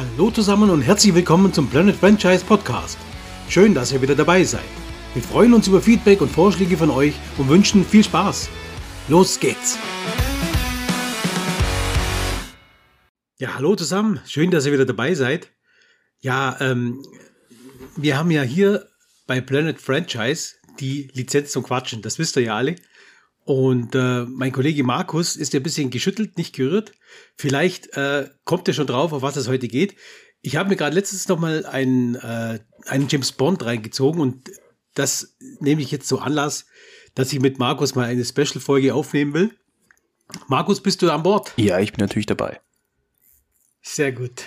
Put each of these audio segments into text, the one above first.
Hallo zusammen und herzlich willkommen zum Planet Franchise Podcast. Schön, dass ihr wieder dabei seid. Wir freuen uns über Feedback und Vorschläge von euch und wünschen viel Spaß. Los geht's! Ja, hallo zusammen. Schön, dass ihr wieder dabei seid. Ja, ähm, wir haben ja hier bei Planet Franchise die Lizenz zum Quatschen. Das wisst ihr ja alle. Und äh, mein Kollege Markus ist ja ein bisschen geschüttelt, nicht gerührt. Vielleicht äh, kommt er schon drauf, auf was es heute geht. Ich habe mir gerade letztens noch mal einen, äh, einen James Bond reingezogen und das nehme ich jetzt so Anlass, dass ich mit Markus mal eine Special-Folge aufnehmen will. Markus, bist du an Bord? Ja, ich bin natürlich dabei. Sehr gut.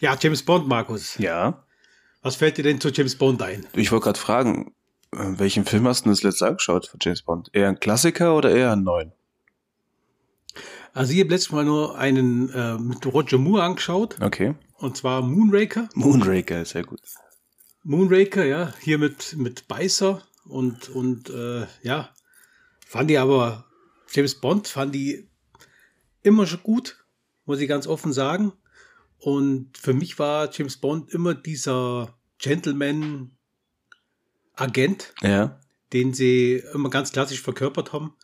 Ja, James Bond, Markus. Ja. Was fällt dir denn zu James Bond ein? Ich wollte gerade fragen, welchen Film hast du das letzte angeschaut von James Bond? Eher ein Klassiker oder eher ein neuen? Also ich habe letztes Mal nur einen äh, mit Roger Moore angeschaut. Okay. Und zwar Moonraker. Moonraker, sehr gut. Moonraker, ja, hier mit, mit Beißer und, und äh, ja, fand ich aber, James Bond fand ich immer schon gut, muss ich ganz offen sagen. Und für mich war James Bond immer dieser Gentleman, Agent, Ja. den sie immer ganz klassisch verkörpert haben.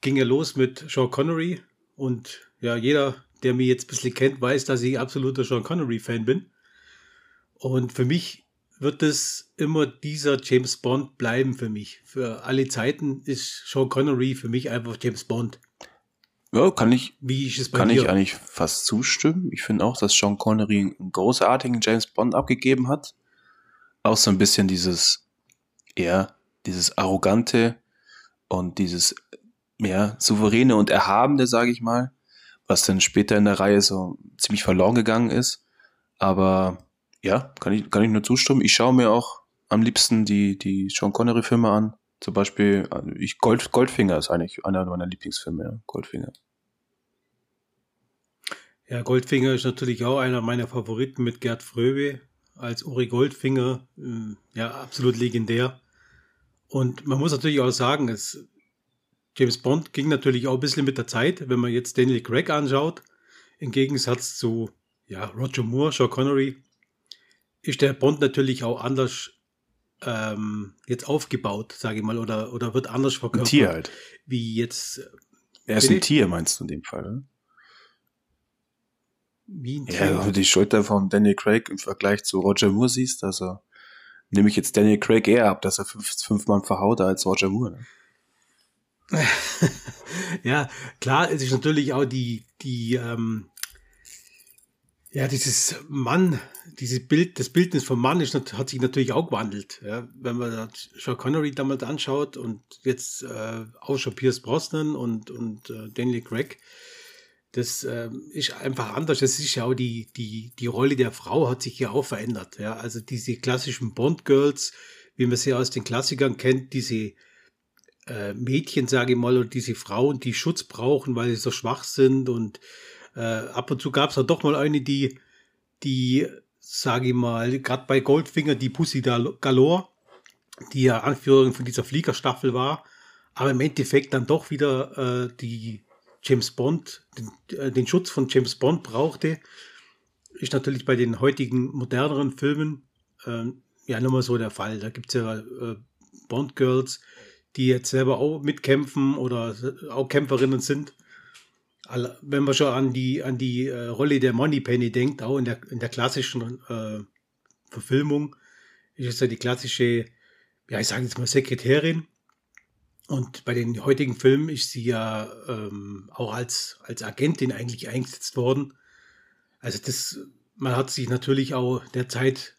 Ging ja los mit Sean Connery und ja, jeder, der mich jetzt ein bisschen kennt, weiß, dass ich absoluter Sean Connery-Fan bin. Und für mich wird es immer dieser James Bond bleiben für mich. Für alle Zeiten ist Sean Connery für mich einfach James Bond. Ja, kann ich, Wie ich es bei kann dir? ich eigentlich fast zustimmen. Ich finde auch, dass Sean Connery einen großartigen James Bond abgegeben hat. Auch so ein bisschen dieses, eher dieses arrogante und dieses, ja, souveräne und erhabene, sage ich mal, was dann später in der Reihe so ziemlich verloren gegangen ist. Aber ja, kann ich, kann ich nur zustimmen. Ich schaue mir auch am liebsten die, die Sean Connery-Filme an. Zum Beispiel, äh, ich Gold, Goldfinger ist eigentlich einer meiner Lieblingsfilme, ja. Goldfinger. Ja, Goldfinger ist natürlich auch einer meiner Favoriten mit Gerd Fröbe als Uri Goldfinger. äh, Ja, absolut legendär. Und man muss natürlich auch sagen, es, James Bond ging natürlich auch ein bisschen mit der Zeit, wenn man jetzt Daniel Craig anschaut. Im Gegensatz zu ja, Roger Moore, Sean Connery, ist der Bond natürlich auch anders ähm, jetzt aufgebaut, sage ich mal, oder, oder wird anders Ein verkörpert. Tier halt. Wie jetzt, Er ist ein Tier, meinst du in dem Fall, oder? wie ein Ja, wenn Tier. du die Schulter von Daniel Craig im Vergleich zu Roger Moore siehst, also nehme ich jetzt Daniel Craig eher ab, dass er fünf, fünf Mann verhaut als Roger Moore. Ne? Ja, klar, es ist natürlich auch die, die, ähm, ja, dieses Mann, dieses Bild, das Bildnis vom Mann ist, hat sich natürlich auch gewandelt. Ja, wenn man Sean Connery damals anschaut und jetzt äh, auch schon Pierce Brosnan und, und äh, Daniel Craig, das ähm, ist einfach anders. Das ist ja auch die, die, die Rolle der Frau hat sich ja auch verändert. Ja, also diese klassischen Bond-Girls, wie man sie aus den Klassikern kennt, diese äh, Mädchen, sage ich mal, oder diese Frauen, die Schutz brauchen, weil sie so schwach sind. Und äh, ab und zu gab es ja doch mal eine, die, die, sage ich mal, gerade bei Goldfinger, die Pussy Galore, die ja Anführerin von dieser Fliegerstaffel war, aber im Endeffekt dann doch wieder äh, die James Bond, den, äh, den Schutz von James Bond brauchte, ist natürlich bei den heutigen moderneren Filmen ähm, ja nochmal so der Fall. Da gibt es ja äh, Bond-Girls, die jetzt selber auch mitkämpfen oder auch Kämpferinnen sind. Wenn man schon an die, an die äh, Rolle der Moneypenny denkt, auch in der, in der klassischen äh, Verfilmung, ist es ja die klassische, ja, ich sage jetzt mal Sekretärin. Und bei den heutigen Filmen ist sie ja ähm, auch als, als Agentin eigentlich eingesetzt worden. Also das, man hat sich natürlich auch der Zeit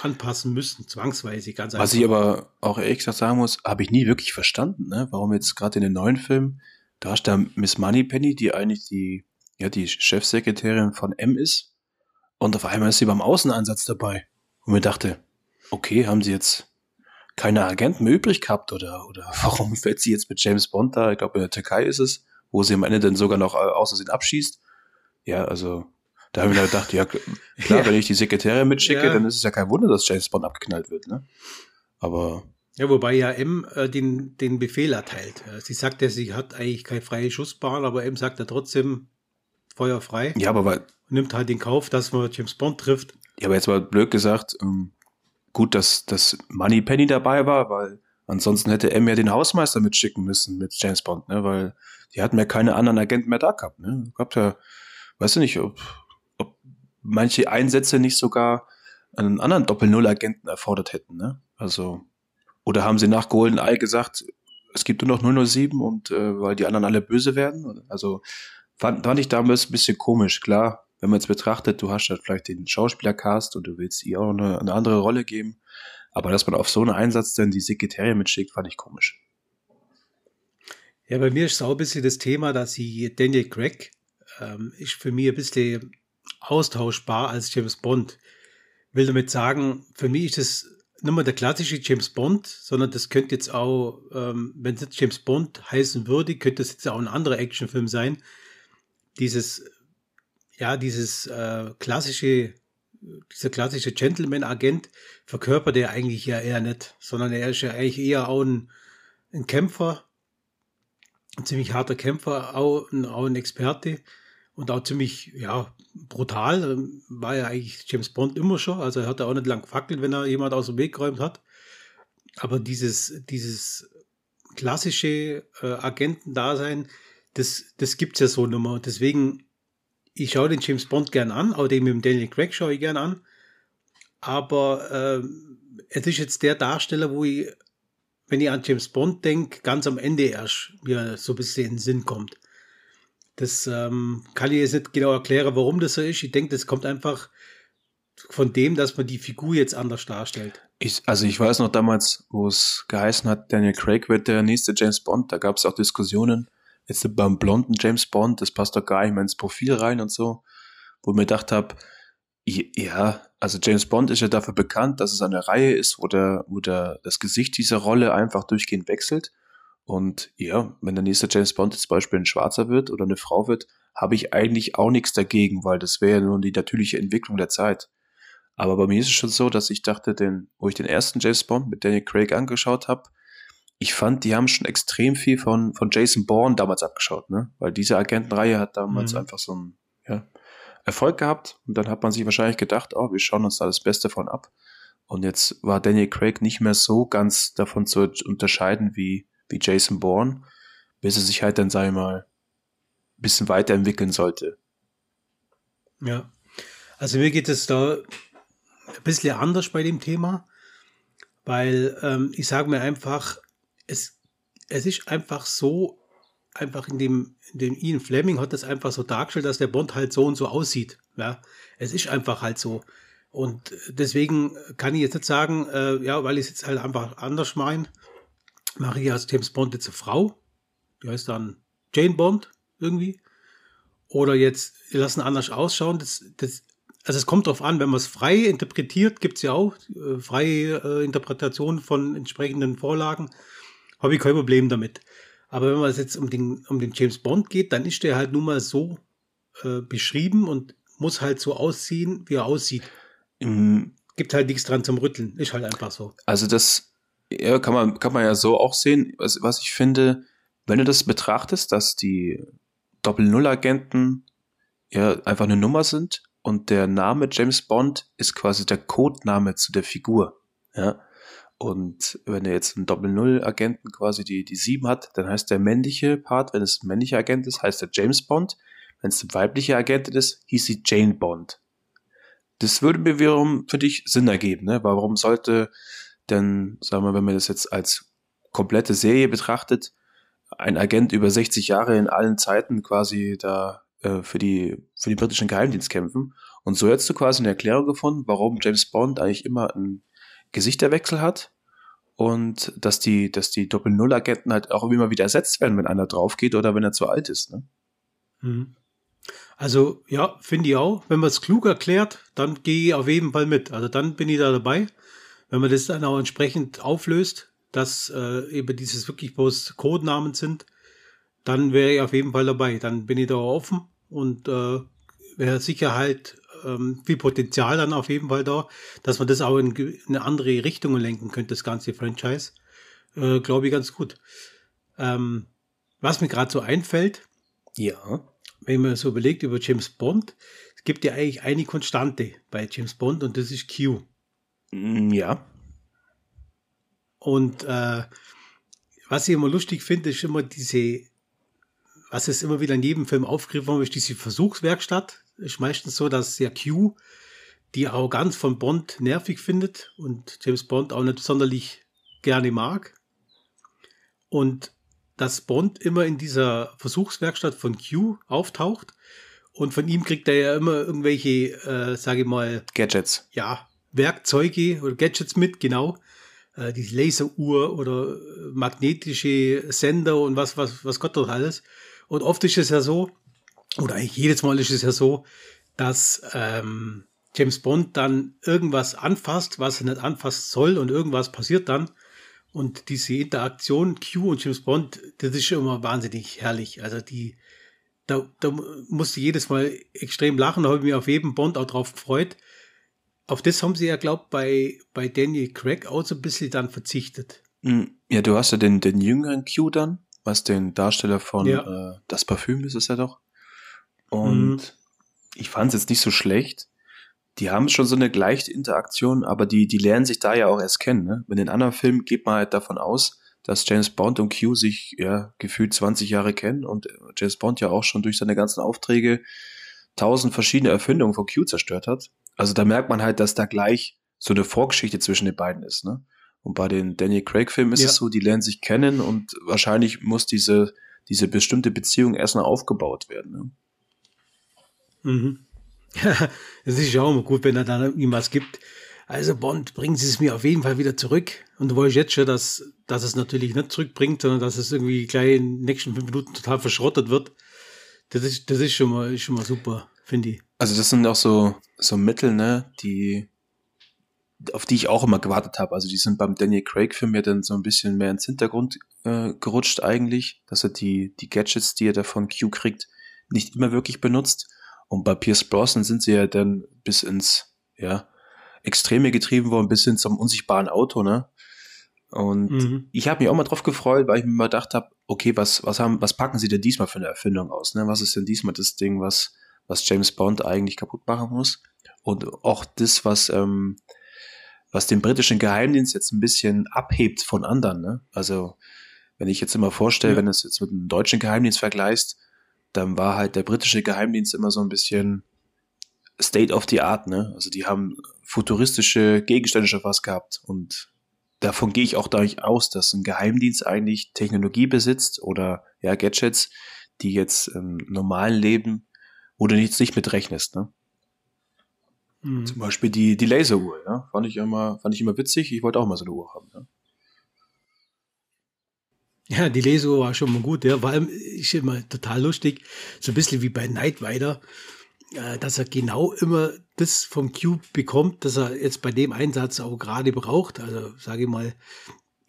anpassen müssen, zwangsweise, ganz Was ich aber auch ehrlich gesagt sagen muss, habe ich nie wirklich verstanden, ne? warum jetzt gerade in den neuen Filmen, da du da Miss Moneypenny, die eigentlich die, ja, die Chefsekretärin von M ist, und auf einmal ist sie beim Außenansatz dabei. Und mir dachte, okay, haben sie jetzt keine Agenten mehr übrig gehabt oder, oder warum fällt sie jetzt mit James Bond da? Ich glaube, in der Türkei ist es, wo sie am Ende dann sogar noch äh, außersehen abschießt. Ja, also, da habe ich mir gedacht, ja, klar, Ja. wenn ich die Sekretärin mitschicke, Ja. dann ist es ja kein Wunder, dass James Bond abgeknallt wird, ne? Aber Ja, wobei ja M äh, den, den Befehl erteilt. Äh, Sie sagt ja, sie hat eigentlich keine freie Schussbahn, aber M sagt ja trotzdem, feuerfrei. Ja, aber weil, nimmt halt den Kauf, dass man James Bond trifft. Ja, aber jetzt mal blöd gesagt, ähm, gut, dass das Money Penny dabei war, weil ansonsten hätte M ja den Hausmeister mitschicken müssen mit James Bond, ne? Weil die hatten ja keine anderen Agenten mehr da gehabt, ne? Gab ja, weißt du nicht, ob, ob manche Einsätze nicht sogar einen anderen Doppel-Null-Agenten erfordert hätten, ne? Also, oder haben sie nach Golden Eye gesagt, es gibt nur noch 007 und äh, weil die anderen alle böse werden? Also fand, fand ich damals ein bisschen komisch, klar wenn man jetzt betrachtet, du hast halt vielleicht den Schauspielercast und du willst ihr auch eine, eine andere Rolle geben, aber dass man auf so einen Einsatz dann die Sekretärin mitschickt, fand ich komisch. Ja, bei mir ist es auch ein bisschen das Thema, dass sie Daniel Craig ähm, ist für mich ein bisschen austauschbar als James Bond. Will damit sagen, für mich ist es nicht mehr der klassische James Bond, sondern das könnte jetzt auch, ähm, wenn es jetzt James Bond heißen würde, könnte es jetzt auch ein anderer Actionfilm sein. Dieses ja, dieses äh, klassische, dieser klassische Gentleman-Agent verkörpert er eigentlich ja eher nicht, sondern er ist ja eigentlich eher auch ein, ein Kämpfer, ein ziemlich harter Kämpfer, auch ein, auch ein Experte und auch ziemlich, ja, brutal. Ähm, war ja eigentlich James Bond immer schon, also er hat auch nicht lang gefackelt, wenn er jemand aus dem Weg geräumt hat. Aber dieses, dieses klassische äh, Agentendasein, das, das gibt es ja so nicht mehr. Deswegen ich schaue den James Bond gern an, auch den mit dem Daniel Craig schaue ich gern an. Aber äh, es ist jetzt der Darsteller, wo ich, wenn ich an James Bond denke, ganz am Ende erst mir so ein bisschen in den Sinn kommt. Das ähm, kann ich jetzt nicht genau erklären, warum das so ist. Ich denke, das kommt einfach von dem, dass man die Figur jetzt anders darstellt. Ich, also ich weiß noch damals, wo es geheißen hat, Daniel Craig wird der nächste James Bond, da gab es auch Diskussionen, jetzt beim blonden James Bond, das passt doch gar nicht mehr ins Profil rein und so, wo ich mir gedacht habe, ja, also James Bond ist ja dafür bekannt, dass es eine Reihe ist, wo, der, wo der, das Gesicht dieser Rolle einfach durchgehend wechselt. Und ja, wenn der nächste James Bond zum Beispiel ein Schwarzer wird oder eine Frau wird, habe ich eigentlich auch nichts dagegen, weil das wäre ja nur die natürliche Entwicklung der Zeit. Aber bei mir ist es schon so, dass ich dachte, den, wo ich den ersten James Bond mit Daniel Craig angeschaut habe, ich fand, die haben schon extrem viel von, von Jason Bourne damals abgeschaut, ne? Weil diese Agentenreihe hat damals mhm. einfach so einen ja, Erfolg gehabt und dann hat man sich wahrscheinlich gedacht, oh, wir schauen uns da das Beste von ab. Und jetzt war Daniel Craig nicht mehr so ganz davon zu unterscheiden wie, wie Jason Bourne, bis er sich halt dann, sag ich mal, ein bisschen weiterentwickeln sollte. Ja, also mir geht es da ein bisschen anders bei dem Thema, weil ähm, ich sage mir einfach, es, es ist einfach so, einfach in dem, in dem Ian Fleming hat das einfach so dargestellt, dass der Bond halt so und so aussieht. Ja, es ist einfach halt so. Und deswegen kann ich jetzt nicht sagen, äh, ja, weil ich es jetzt halt einfach anders meine, mache ich aus James Bond jetzt eine Frau. Die heißt dann Jane Bond irgendwie. Oder jetzt lassen anders ausschauen. Das, das, also es kommt darauf an, wenn man es frei interpretiert, gibt es ja auch äh, freie äh, Interpretationen von entsprechenden Vorlagen habe ich kein Problem damit. Aber wenn man es jetzt um den, um den James Bond geht, dann ist der halt nun mal so äh, beschrieben und muss halt so aussehen, wie er aussieht. Mhm. Gibt halt nichts dran zum Rütteln. Ist halt einfach so. Also das ja, kann, man, kann man ja so auch sehen. Was, was ich finde, wenn du das betrachtest, dass die Doppel-Null-Agenten ja einfach eine Nummer sind und der Name James Bond ist quasi der Codename zu der Figur. Ja. Und wenn er jetzt einen Doppel-Null-Agenten quasi die, die 7 hat, dann heißt der männliche Part, wenn es ein männlicher Agent ist, heißt er James Bond. Wenn es ein weiblicher Agent ist, hieß sie Jane Bond. Das würde mir wiederum für dich Sinn ergeben, ne? Warum sollte denn, sagen wir, wenn man das jetzt als komplette Serie betrachtet, ein Agent über 60 Jahre in allen Zeiten quasi da äh, für, die, für die britischen Geheimdienst kämpfen. Und so hättest du quasi eine Erklärung gefunden, warum James Bond eigentlich immer ein Gesichterwechsel hat und dass die, dass die Doppel-Null-Agenten halt auch immer wieder ersetzt werden, wenn einer drauf geht oder wenn er zu alt ist. Ne? Mhm. Also ja, finde ich auch. Wenn man es klug erklärt, dann gehe ich auf jeden Fall mit. Also dann bin ich da dabei. Wenn man das dann auch entsprechend auflöst, dass äh, eben dieses wirklich bloß Codenamen sind, dann wäre ich auf jeden Fall dabei. Dann bin ich da offen und äh, wäre sicher halt ähm, viel Potenzial dann auf jeden Fall da, dass man das auch in eine andere Richtung lenken könnte, das ganze Franchise. Äh, Glaube ich ganz gut. Ähm, was mir gerade so einfällt, ja. wenn man so überlegt über James Bond, es gibt ja eigentlich eine Konstante bei James Bond und das ist Q. Mm, ja. Und äh, was ich immer lustig finde, ist immer diese, was es immer wieder in jedem Film aufgegriffen wird, ist diese Versuchswerkstatt. Ist meistens so, dass der Q die Arroganz von Bond nervig findet und James Bond auch nicht sonderlich gerne mag. Und dass Bond immer in dieser Versuchswerkstatt von Q auftaucht und von ihm kriegt er ja immer irgendwelche, äh, sage ich mal, Gadgets. Ja, Werkzeuge oder Gadgets mit, genau. Äh, die Laseruhr oder magnetische Sender und was, was, was Gott dort alles. Und oft ist es ja so, oder eigentlich jedes Mal ist es ja so, dass ähm, James Bond dann irgendwas anfasst, was er nicht anfassen soll und irgendwas passiert dann. Und diese Interaktion Q und James Bond, das ist immer wahnsinnig herrlich. Also die, da, da musste ich jedes Mal extrem lachen, da habe ich mich auf jeden Bond auch drauf gefreut. Auf das haben sie ja, glaubt bei, bei Daniel Craig auch so ein bisschen dann verzichtet. Hm, ja, du hast ja den, den jüngeren Q dann, was den Darsteller von ja. äh, Das Parfüm ist es ja doch. Und mhm. ich fand es jetzt nicht so schlecht die haben schon so eine gleiche Interaktion, aber die, die lernen sich da ja auch erst kennen. Ne? In den anderen Filmen geht man halt davon aus, dass James Bond und Q sich ja gefühlt 20 Jahre kennen und James Bond ja auch schon durch seine ganzen Aufträge tausend verschiedene Erfindungen von Q zerstört hat. Also da merkt man halt, dass da gleich so eine Vorgeschichte zwischen den beiden ist. Ne? Und bei den Daniel Craig-Filmen ist ja. es so, die lernen sich kennen und wahrscheinlich muss diese, diese bestimmte Beziehung erstmal aufgebaut werden. Ne? Mhm. es ist ja auch immer gut, wenn er dann irgendwas gibt. Also Bond, bringen Sie es mir auf jeden Fall wieder zurück. Und du weißt jetzt schon, dass, dass es natürlich nicht zurückbringt, sondern dass es irgendwie gleich in den nächsten fünf Minuten total verschrottet wird. Das ist, das ist schon mal, ist schon mal super, finde ich. Also das sind auch so, so Mittel, ne, die, auf die ich auch immer gewartet habe. Also die sind beim Daniel Craig-Film ja dann so ein bisschen mehr ins Hintergrund äh, gerutscht eigentlich, dass er die, die Gadgets, die er da von Q kriegt, nicht immer wirklich benutzt. Und bei Pierce Brosnan sind sie ja dann bis ins, ja, Extreme getrieben worden, bis hin zum unsichtbaren Auto, ne? Und mhm. ich habe mich auch mal drauf gefreut, weil ich mir mal gedacht habe, okay, was, was haben, was packen sie denn diesmal für eine Erfindung aus? Ne? Was ist denn diesmal das Ding, was, was James Bond eigentlich kaputt machen muss? Und auch das, was, ähm, was den britischen Geheimdienst jetzt ein bisschen abhebt von anderen. Ne? Also, wenn ich jetzt immer vorstelle, ja. wenn du es jetzt mit einem deutschen Geheimdienst vergleichst, dann war halt der britische Geheimdienst immer so ein bisschen State of the Art, ne? Also die haben futuristische Gegenstände schon was gehabt und davon gehe ich auch dadurch aus, dass ein Geheimdienst eigentlich Technologie besitzt oder ja Gadgets, die jetzt im normalen Leben, wo du nichts nicht mitrechnest, ne? Mhm. Zum Beispiel die, die Laseruhr, ja? Fand ich immer, fand ich immer witzig. Ich wollte auch mal so eine Uhr haben, ne? Ja, die Lesung war schon mal gut. Ja. Vor allem ist immer total lustig, so ein bisschen wie bei Night Rider, äh, dass er genau immer das vom Cube bekommt, dass er jetzt bei dem Einsatz auch gerade braucht. Also sage ich mal,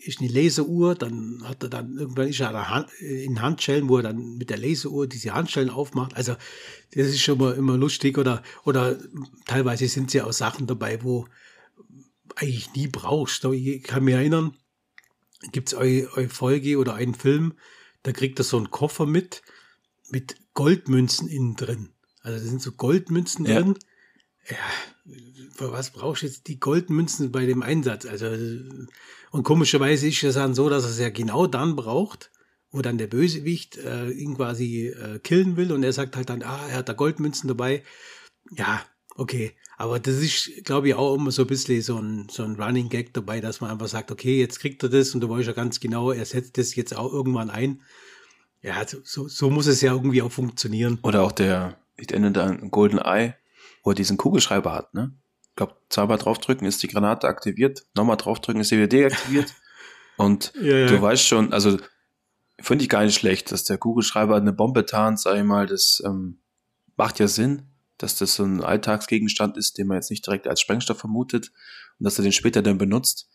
ist eine Laseruhr, dann hat er dann irgendwann ist er Hand, in Handschellen, wo er dann mit der Laseruhr diese Handschellen aufmacht. Also das ist schon mal immer lustig oder oder teilweise sind sie auch Sachen dabei, wo eigentlich nie brauchst. Ich kann mich erinnern, gibt es eine, eine Folge oder einen Film, da kriegt er so einen Koffer mit, mit Goldmünzen innen drin. Also da sind so Goldmünzen ja. drin. Ja, für was brauchst du jetzt die Goldmünzen bei dem Einsatz? Also, und komischerweise ist es dann so, dass er es ja genau dann braucht, wo dann der Bösewicht äh, ihn quasi äh, killen will und er sagt halt dann, ah, er hat da Goldmünzen dabei. Ja, okay. Aber das ist, glaube ich, auch immer so ein bisschen so ein, so ein Running Gag dabei, dass man einfach sagt, okay, jetzt kriegt er das und du weißt ja ganz genau, er setzt das jetzt auch irgendwann ein. Ja, so, so muss es ja irgendwie auch funktionieren. Oder auch der, ich erinnere an Golden Eye, wo er diesen Kugelschreiber hat, ne? Ich glaube, zweimal draufdrücken ist die Granate aktiviert, nochmal draufdrücken ist sie wieder deaktiviert. und ja, ja. du weißt schon, also finde ich gar nicht schlecht, dass der Kugelschreiber eine Bombe tarnt, sag ich mal, das ähm, macht ja Sinn dass das so ein Alltagsgegenstand ist, den man jetzt nicht direkt als Sprengstoff vermutet und dass er den später dann benutzt.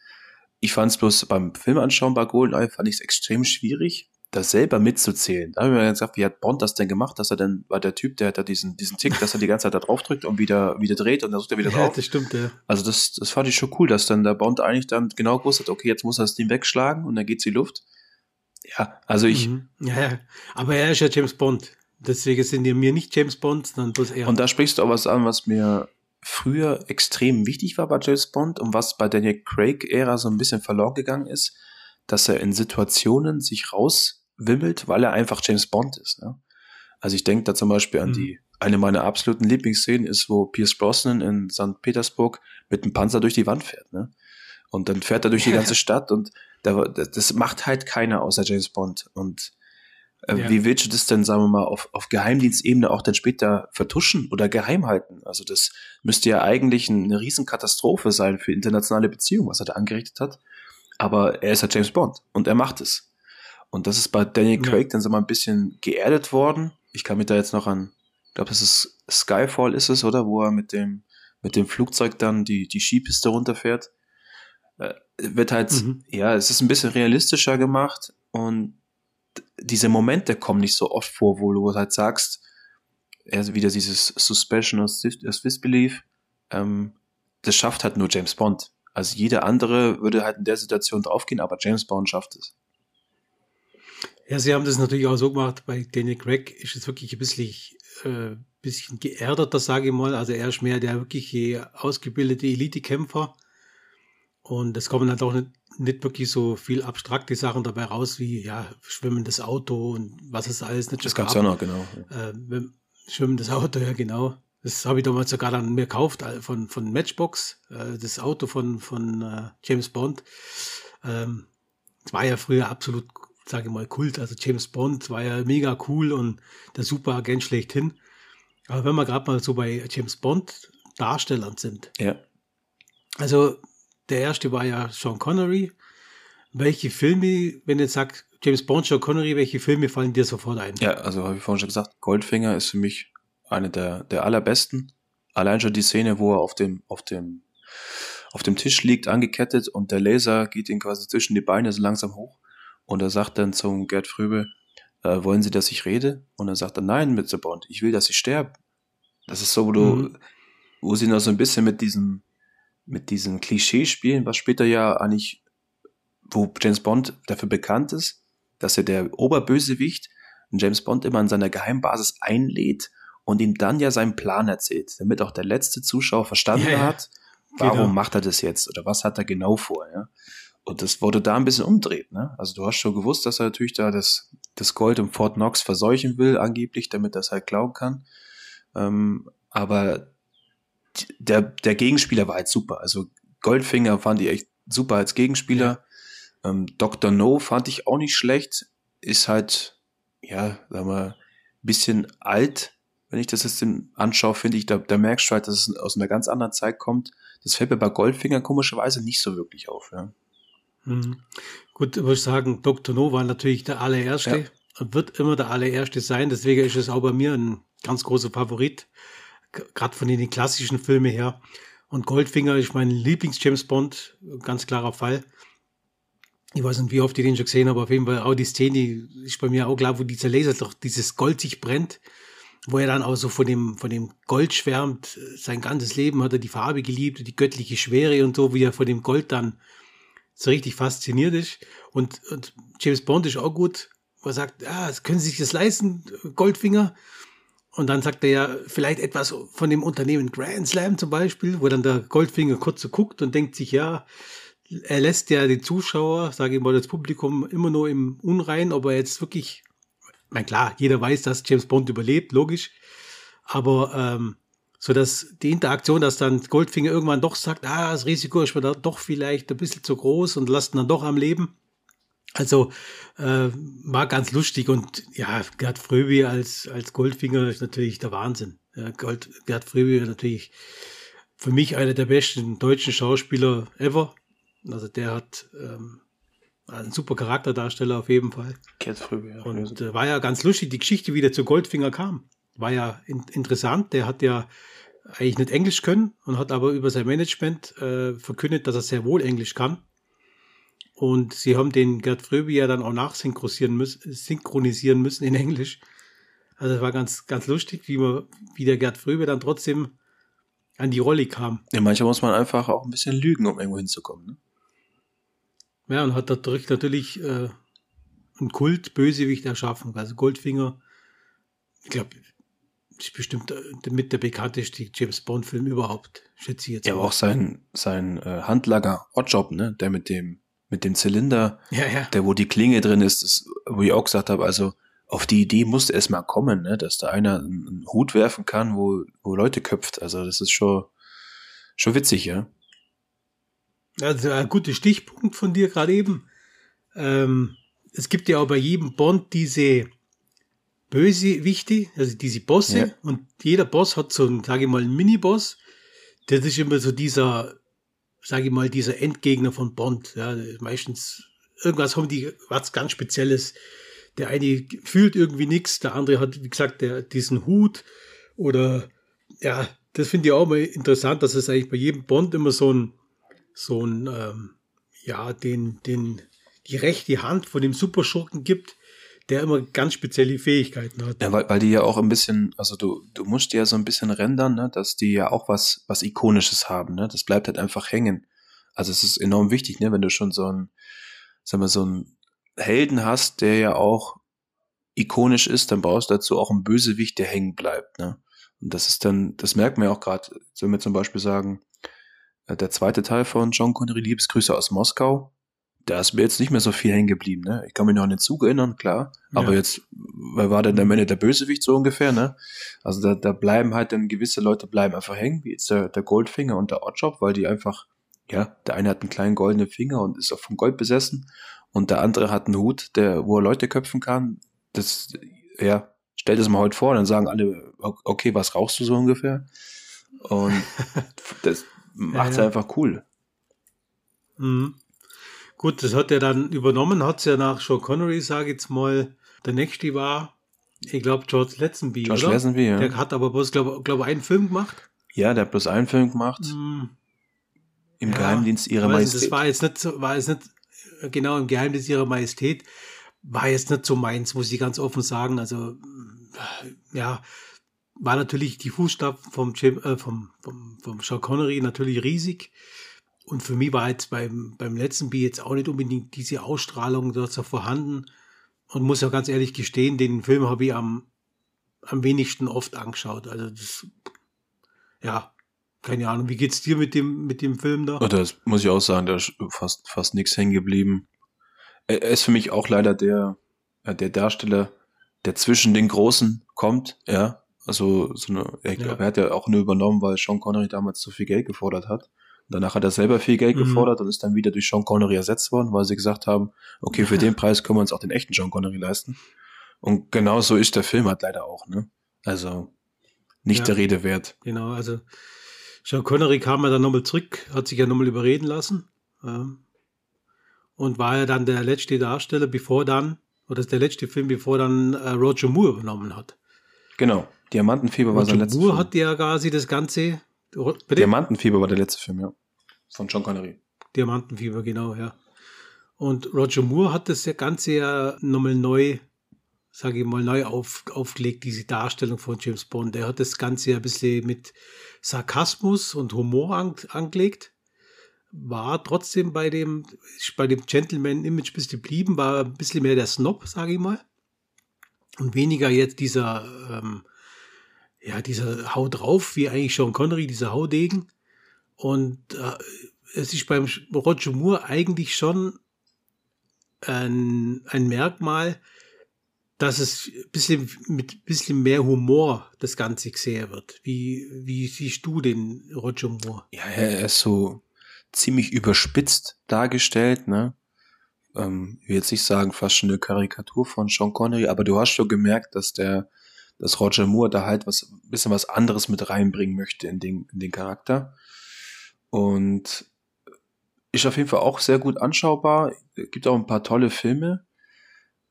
Ich fand es bloß beim Film anschauen bei Goldeneye, fand ich es extrem schwierig, das selber mitzuzählen. Da habe ich mir gesagt, wie hat Bond das denn gemacht, dass er dann, war der Typ, der hat da diesen, diesen Tick, dass er die ganze Zeit da drauf drückt und wieder, wieder dreht und dann sucht er wieder drauf. Ja, das stimmt, ja. Also das, das fand ich schon cool, dass dann der Bond eigentlich dann genau gewusst hat, okay, jetzt muss er das Ding wegschlagen und dann geht's die Luft. Ja, also ich. Mhm. Ja, ja, aber er ist ja James Bond. Deswegen sind die mir nicht James Bond, sondern bloß er. Und da sprichst du auch was an, was mir früher extrem wichtig war bei James Bond und was bei Daniel Craig-Ära so ein bisschen verloren gegangen ist, dass er in Situationen sich rauswimmelt, weil er einfach James Bond ist. Ne? Also ich denke da zum Beispiel an mhm. die, eine meiner absoluten Lieblingsszenen ist, wo Pierce Brosnan in St. Petersburg mit dem Panzer durch die Wand fährt. Ne? Und dann fährt er durch die ganze Stadt und da, das macht halt keiner außer James Bond. Und äh, ja. Wie willst du das denn, sagen wir mal, auf, auf Geheimdienstebene auch dann später vertuschen oder geheim halten? Also das müsste ja eigentlich eine Riesenkatastrophe sein für internationale Beziehungen, was er da angerichtet hat. Aber er ist halt James Bond und er macht es. Und das ist bei Daniel Craig ja. dann so mal ein bisschen geerdet worden. Ich kann mich da jetzt noch an, ich glaube, es ist Skyfall ist es, oder? Wo er mit dem, mit dem Flugzeug dann die, die Skipiste runterfährt. Äh, wird halt, mhm. ja, es ist ein bisschen realistischer gemacht und diese Momente kommen nicht so oft vor, wo du halt sagst, also wieder dieses Suspension of Disbelief, ähm, das schafft halt nur James Bond. Also jeder andere würde halt in der Situation draufgehen, aber James Bond schafft es. Ja, sie haben das natürlich auch so gemacht, bei Daniel Craig ist es wirklich ein bisschen, äh, bisschen geerdeter, sage ich mal. Also er ist mehr der wirklich ausgebildete Elite-Kämpfer. Und es kommen halt auch nicht nicht wirklich so viel abstrakte Sachen dabei raus, wie ja, schwimmendes Auto und was es alles nicht Das gab es ja noch, genau. Äh, schwimmendes Auto, ja, genau. Das habe ich damals sogar dann mir gekauft von, von Matchbox, äh, das Auto von, von äh, James Bond. Ähm, das war ja früher absolut, sage ich mal, Kult. Also James Bond war ja mega cool und der Superagent schlechthin. Aber wenn wir gerade mal so bei James Bond Darstellern sind. Ja. Also der erste war ja Sean Connery. Welche Filme, wenn jetzt sagst, James Bond, Sean Connery, welche Filme fallen dir sofort ein? Ja, also habe ich vorhin schon gesagt, Goldfinger ist für mich eine der, der allerbesten. Allein schon die Szene, wo er auf dem, auf dem, auf dem Tisch liegt, angekettet und der Laser geht ihm quasi zwischen die Beine so langsam hoch. Und er sagt dann zum Gerd Fröbe, äh, wollen Sie, dass ich rede? Und er sagt dann, nein, Mr. Bond, ich will, dass ich sterbe. Das ist so, wo du, mhm. wo sie noch so ein bisschen mit diesem, mit diesen Klischeespielen, was später ja eigentlich, wo James Bond dafür bekannt ist, dass er der Oberbösewicht James Bond immer an seiner Geheimbasis einlädt und ihm dann ja seinen Plan erzählt, damit auch der letzte Zuschauer verstanden ja. hat, warum genau. macht er das jetzt oder was hat er genau vor, ja. Und das wurde da ein bisschen umdreht, ne? Also du hast schon gewusst, dass er natürlich da das, das Gold im Fort Knox verseuchen will, angeblich, damit er es halt glauben kann. Ähm, aber der, der Gegenspieler war halt super. Also Goldfinger fand ich echt super als Gegenspieler. Ja. Ähm, Dr. No fand ich auch nicht schlecht. Ist halt, ja, sagen wir, bisschen alt. Wenn ich das jetzt anschaue, finde ich, da, da merkst du halt, dass es aus einer ganz anderen Zeit kommt. Das fällt mir bei Goldfinger komischerweise nicht so wirklich auf. Ja. Mhm. Gut, würde ich sagen, Dr. No war natürlich der allererste ja. und wird immer der allererste sein. Deswegen ist es auch bei mir ein ganz großer Favorit gerade von den klassischen Filmen her. Und Goldfinger ist mein Lieblings-James Bond, ganz klarer Fall. Ich weiß nicht, wie oft ich den schon gesehen habe, auf jeden Fall auch die Szene ist bei mir auch klar, wo dieser Laser doch dieses Gold sich brennt, wo er dann auch so von dem, von dem Gold schwärmt. Sein ganzes Leben hat er die Farbe geliebt, die göttliche Schwere und so, wie er von dem Gold dann so richtig fasziniert ist. Und, und James Bond ist auch gut, wo er sagt, ah, können Sie sich das leisten, Goldfinger? Und dann sagt er ja vielleicht etwas von dem Unternehmen Grand Slam zum Beispiel, wo dann der Goldfinger kurz so guckt und denkt sich, ja, er lässt ja den Zuschauer, sage ich mal, das Publikum immer nur im Unrein, ob er jetzt wirklich, mein klar, jeder weiß, dass James Bond überlebt, logisch, aber ähm, so dass die Interaktion, dass dann Goldfinger irgendwann doch sagt, ah, das Risiko ist mir da doch vielleicht ein bisschen zu groß und lasst ihn dann doch am Leben. Also äh, war ganz lustig und ja, Gerd Fröbi als, als Goldfinger ist natürlich der Wahnsinn. Ja, Gold, Gerd Fröbi natürlich für mich einer der besten deutschen Schauspieler ever. Also der hat ähm, einen super Charakterdarsteller auf jeden Fall. Gerd Fröbi, ja. Und äh, war ja ganz lustig, die Geschichte, wie der zu Goldfinger kam. War ja in, interessant. Der hat ja eigentlich nicht Englisch können und hat aber über sein Management äh, verkündet, dass er sehr wohl Englisch kann. Und sie haben den Gerd Fröbi ja dann auch nachsynchronisieren müssen, synchronisieren müssen in Englisch. Also es war ganz, ganz lustig, wie, man, wie der Gerd Fröbe dann trotzdem an die Rolle kam. Ja, manchmal muss man einfach auch ein bisschen lügen, um irgendwo hinzukommen. Ne? Ja, und hat dadurch natürlich äh, einen Kult Bösewicht erschaffen. Also Goldfinger ich glaube, ist bestimmt äh, mit der bekannteste James Bond-Film überhaupt, schätze ich jetzt. Ja, aber auch sein, sein äh, Handlager Oddjob, ne? Der mit dem, mit dem Zylinder, ja, ja. der wo die Klinge drin ist, das, wo ich auch gesagt habe, also auf die Idee musste erst mal kommen, ne? dass da einer einen Hut werfen kann, wo, wo Leute köpft. Also das ist schon, schon witzig, ja. Also ein guter Stichpunkt von dir gerade eben. Ähm, es gibt ja auch bei jedem Bond diese Bösewichte, also diese Bosse, ja. und jeder Boss hat so einen, sage ich mal, einen Mini-Boss. Das ist immer so dieser, sage ich mal, dieser Endgegner von Bond. Ja, meistens irgendwas haben die was ganz Spezielles. Der eine fühlt irgendwie nichts, der andere hat, wie gesagt, der, diesen Hut oder ja, das finde ich auch mal interessant, dass es eigentlich bei jedem Bond immer so ein, so ein, ähm, ja, den, den, die rechte Hand von dem Superschurken gibt, der immer ganz spezielle Fähigkeiten hat. Ja, weil, weil die ja auch ein bisschen, also du, du musst ja so ein bisschen rendern, ne, dass die ja auch was, was Ikonisches haben, ne? Das bleibt halt einfach hängen. Also es ist enorm wichtig, ne, wenn du schon so ein, sag mal, so ein Helden hast, der ja auch ikonisch ist, dann brauchst du dazu auch einen Bösewicht, der hängen bleibt, ne? Und das ist dann, das merkt man ja auch gerade, wenn wir zum Beispiel sagen, der zweite Teil von John Connery, Liebesgrüße aus Moskau, da ist mir jetzt nicht mehr so viel hängen geblieben, ne? Ich kann mich noch an den Zug erinnern, klar. Aber ja. jetzt, wer war denn der Ende der Bösewicht so ungefähr, ne? Also da, da bleiben halt dann gewisse Leute bleiben einfach hängen, wie jetzt der, der Goldfinger und der Oddjob, weil die einfach, ja, der eine hat einen kleinen goldenen Finger und ist auch vom Gold besessen und der andere hat einen Hut, der, wo er Leute köpfen kann. Das, ja, stell das mal heute vor, dann sagen alle, okay, was rauchst du so ungefähr? Und das macht's ja, ja. einfach cool. Mhm. Gut, das hat er dann übernommen, hat es ja nach Sean Connery, sage ich jetzt mal, der nächste war, ich glaube, George Lazenby. George oder? Lazenby, ja. Der hat aber bloß, glaube glaub, einen Film gemacht. Ja, der hat bloß einen Film gemacht. Hm. Im ja, Geheimdienst ihrer Majestät. Das war jetzt nicht so, war jetzt nicht, genau, im Geheimdienst ihrer Majestät, war jetzt nicht so meins, muss ich ganz offen sagen. Also, ja, war natürlich die Fußstapfen vom, Jim, äh, vom, vom, vom Sean Connery natürlich riesig. Und für mich war jetzt beim, beim letzten Bier jetzt auch nicht unbedingt diese Ausstrahlung dort so vorhanden. Und muss ja ganz ehrlich gestehen, den Film habe ich am, am wenigsten oft angeschaut. Also das, ja, keine Ahnung. Wie geht's dir mit dem, mit dem Film da? Oh, das muss ich auch sagen, da ist fast, fast nichts hängen geblieben. Er ist für mich auch leider der, der Darsteller, der zwischen den Großen kommt, ja. Also, so eine, ich glaube, ja. er hat ja auch nur übernommen, weil Sean Connery damals zu viel Geld gefordert hat. Danach hat er selber viel Geld mhm. gefordert und ist dann wieder durch Sean Connery ersetzt worden, weil sie gesagt haben, okay, für den Preis können wir uns auch den echten Sean Connery leisten. Und genau so ist der Film halt leider auch, ne? Also nicht ja, der Rede wert. Genau, also Sean Connery kam ja dann nochmal zurück, hat sich ja nochmal überreden lassen. Ähm, und war ja dann der letzte Darsteller, bevor dann, oder ist der letzte Film, bevor dann äh, Roger Moore übernommen hat. Genau, Diamantenfieber war sein letzter Moore Film. hat ja quasi das Ganze Bitte? Diamantenfieber war der letzte Film, ja. Von John Connery. Diamantenfieber, genau, ja. Und Roger Moore hat das Ganze ja nochmal neu, sage ich mal, neu auf, aufgelegt, diese Darstellung von James Bond. Er hat das Ganze ja ein bisschen mit Sarkasmus und Humor an, angelegt. War trotzdem bei dem, bei dem Gentleman-Image ein bisschen geblieben, war ein bisschen mehr der Snob, sage ich mal. Und weniger jetzt dieser ähm, ja, dieser Hau drauf, wie eigentlich Sean Connery, dieser Haudegen. Und äh, es ist beim Roger Moore eigentlich schon ein, ein Merkmal, dass es bisschen mit bisschen mehr Humor das Ganze gesehen wird. Wie, wie siehst du den Roger Moore? Ja, er ist so ziemlich überspitzt dargestellt, ne? Ähm, ich will jetzt nicht sagen, fast schon eine Karikatur von Sean Connery, aber du hast schon gemerkt, dass der dass Roger Moore da halt was, bisschen was anderes mit reinbringen möchte in den, in den Charakter. Und ist auf jeden Fall auch sehr gut anschaubar. Gibt auch ein paar tolle Filme.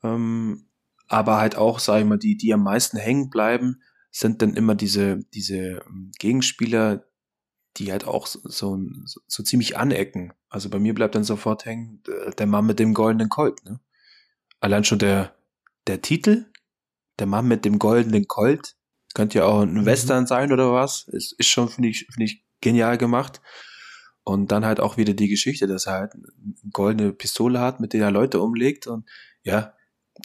Ähm, aber halt auch, sag ich mal, die, die am meisten hängen bleiben, sind dann immer diese, diese ähm, Gegenspieler, die halt auch so, so, so ziemlich anecken. Also bei mir bleibt dann sofort hängen der Mann mit dem goldenen Colt. Ne? Allein schon der, der Titel der Mann mit dem goldenen Colt. Könnte ja auch ein mhm. Western sein oder was. Ist, ist schon, finde ich, finde ich, genial gemacht. Und dann halt auch wieder die Geschichte, dass er halt eine goldene Pistole hat, mit der er Leute umlegt. Und ja,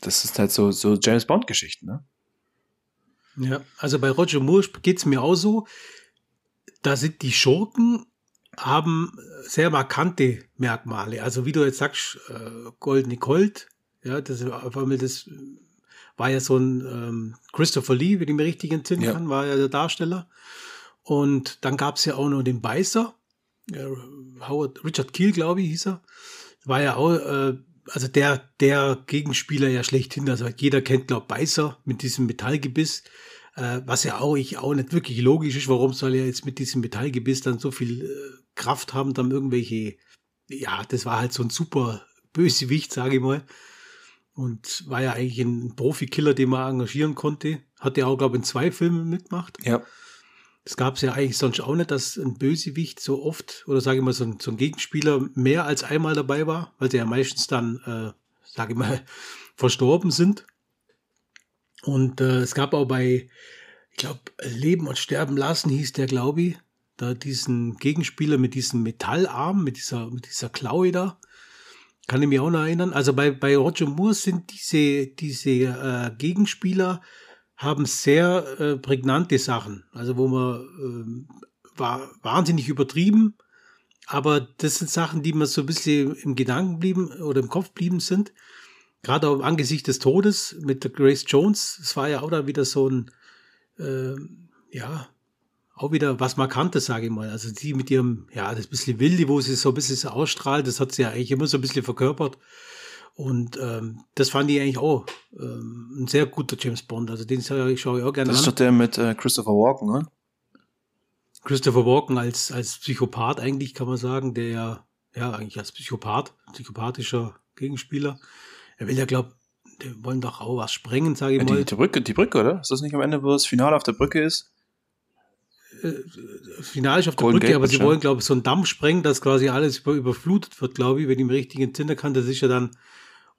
das ist halt so, so James Bond-Geschichten, ne? Ja, also bei Roger Moore geht es mir auch so. Da sind die Schurken haben sehr markante Merkmale. Also wie du jetzt sagst, äh, Goldene Colt, ja, das, das war ja so ein ähm, Christopher Lee, wenn ich mich richtig entsinnen ja. kann, war ja der Darsteller. Und dann gab es ja auch noch den Beißer, äh, Howard, Richard Keel, glaube ich, hieß er. War ja auch, äh, also der, der Gegenspieler ja schlechthin. Also jeder kennt, glaube Beißer mit diesem Metallgebiss. Äh, was ja auch, ich auch nicht wirklich logisch ist. Warum soll er jetzt mit diesem Metallgebiss dann so viel äh, Kraft haben, dann irgendwelche, ja, das war halt so ein super Bösewicht, sage ich mal. Und war ja eigentlich ein Profikiller, den man engagieren konnte. Hat ja auch, glaube ich, in zwei Filmen mitgemacht. Ja. Das gab es ja eigentlich sonst auch nicht, dass ein Bösewicht so oft, oder sage ich mal, so ein, so ein, Gegenspieler mehr als einmal dabei war, weil sie ja meistens dann, äh, sage ich mal, verstorben sind. Und äh, es gab auch bei, ich glaube, Leben und Sterben lassen hieß der, glaube ich, da diesen Gegenspieler mit diesem Metallarm, mit dieser, mit dieser Klaue da. Kann ich mich auch noch erinnern. Also bei, bei Roger Moore sind diese, diese äh, Gegenspieler haben sehr äh, prägnante Sachen. Also wo man äh, war wahnsinnig übertrieben, aber das sind Sachen, die mir so ein bisschen im Gedanken blieben oder im Kopf blieben sind. Gerade auch angesichts des Todes mit der Grace Jones, es war ja auch da wieder so ein, äh, ja, auch wieder was Markantes, sage ich mal. Also die mit ihrem, ja, das bisschen wilde, wo sie so ein bisschen so ausstrahlt, das hat sie ja eigentlich immer so ein bisschen verkörpert. Und ähm, das fand ich eigentlich auch ähm, ein sehr guter James Bond. Also den schaue ich auch gerne Das ist doch der mit äh, Christopher Walken, ne? Christopher Walken als, als Psychopath eigentlich, kann man sagen, der ja, ja, eigentlich als Psychopath, psychopathischer Gegenspieler. Er will ja, glaub, die wollen doch auch was sprengen, sage ich ja, mal. Die, die, Brücke, die Brücke, oder? Ist das nicht am Ende, wo das Finale auf der Brücke ist? Äh, Finale ist auf der Golden Brücke, Gate aber sie wollen, glaube ich, so einen Damm sprengen, dass quasi alles über, überflutet wird, glaube ich, wenn ich mich richtig entsinnen kann. Das ist ja dann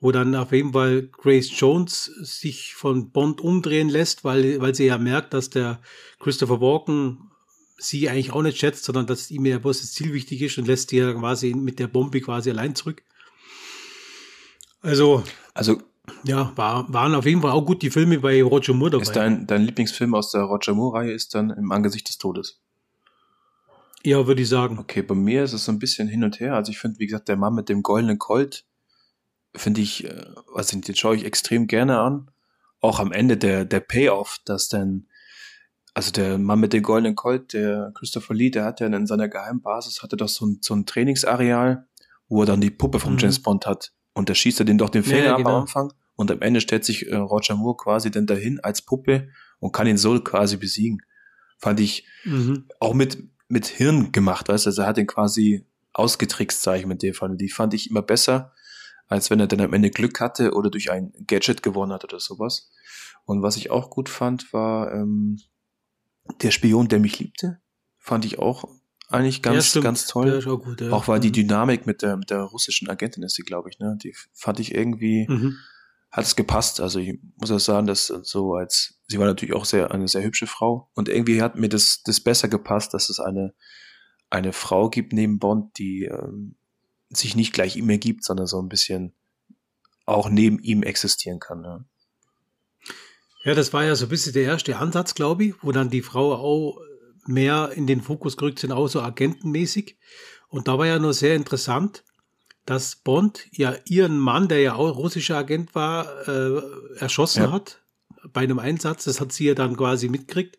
wo dann auf jeden Fall Grace Jones sich von Bond umdrehen lässt, weil, weil sie ja merkt, dass der Christopher Walken sie eigentlich auch nicht schätzt, sondern dass ihm ja bloß das Ziel wichtig ist und lässt sie ja quasi mit der Bombe quasi allein zurück. Also, also ja, war, waren auf jeden Fall auch gut die Filme bei Roger Moore dabei. Ist dein, dein Lieblingsfilm aus der Roger Moore-Reihe ist dann im Angesicht des Todes? Ja, würde ich sagen. Okay, bei mir ist es so ein bisschen hin und her. Also ich finde, wie gesagt, der Mann mit dem goldenen Colt finde ich, was ich, den schaue ich extrem gerne an. Auch am Ende der, der Payoff, dass dann, also der Mann mit dem goldenen Colt, der Christopher Lee, der hat ja in seiner Geheimbasis, hatte doch so ein, so ein Trainingsareal, wo er dann die Puppe vom mhm. James Bond hat. Und da schießt er den doch den Finger ja, genau. am Anfang. Und am Ende stellt sich äh, Roger Moore quasi dann dahin als Puppe und kann ihn so quasi besiegen. Fand ich mhm. auch mit, mit Hirn gemacht, weißt du, also er hat ihn quasi ausgetrickst, sage ich mit dem Fall. Die fand ich immer besser als wenn er dann am Ende Glück hatte oder durch ein Gadget gewonnen hat oder sowas. Und was ich auch gut fand, war ähm, der Spion, der mich liebte. Fand ich auch eigentlich ganz, ja, ganz toll. Auch, gut, ja. auch weil die mhm. Dynamik mit der, mit der russischen Agentin ist sie, glaube ich, ne? Die fand ich irgendwie, mhm. hat es gepasst. Also ich muss auch sagen, dass so als, sie war natürlich auch sehr, eine sehr hübsche Frau. Und irgendwie hat mir das, das besser gepasst, dass es eine, eine Frau gibt neben Bond, die ähm, sich nicht gleich ihm ergibt, sondern so ein bisschen auch neben ihm existieren kann. Ja. ja, das war ja so ein bisschen der erste Ansatz, glaube ich, wo dann die Frau auch mehr in den Fokus gerückt sind, auch so agentenmäßig. Und da war ja nur sehr interessant, dass Bond ja ihren Mann, der ja auch russischer Agent war, äh, erschossen ja. hat bei einem Einsatz. Das hat sie ja dann quasi mitgekriegt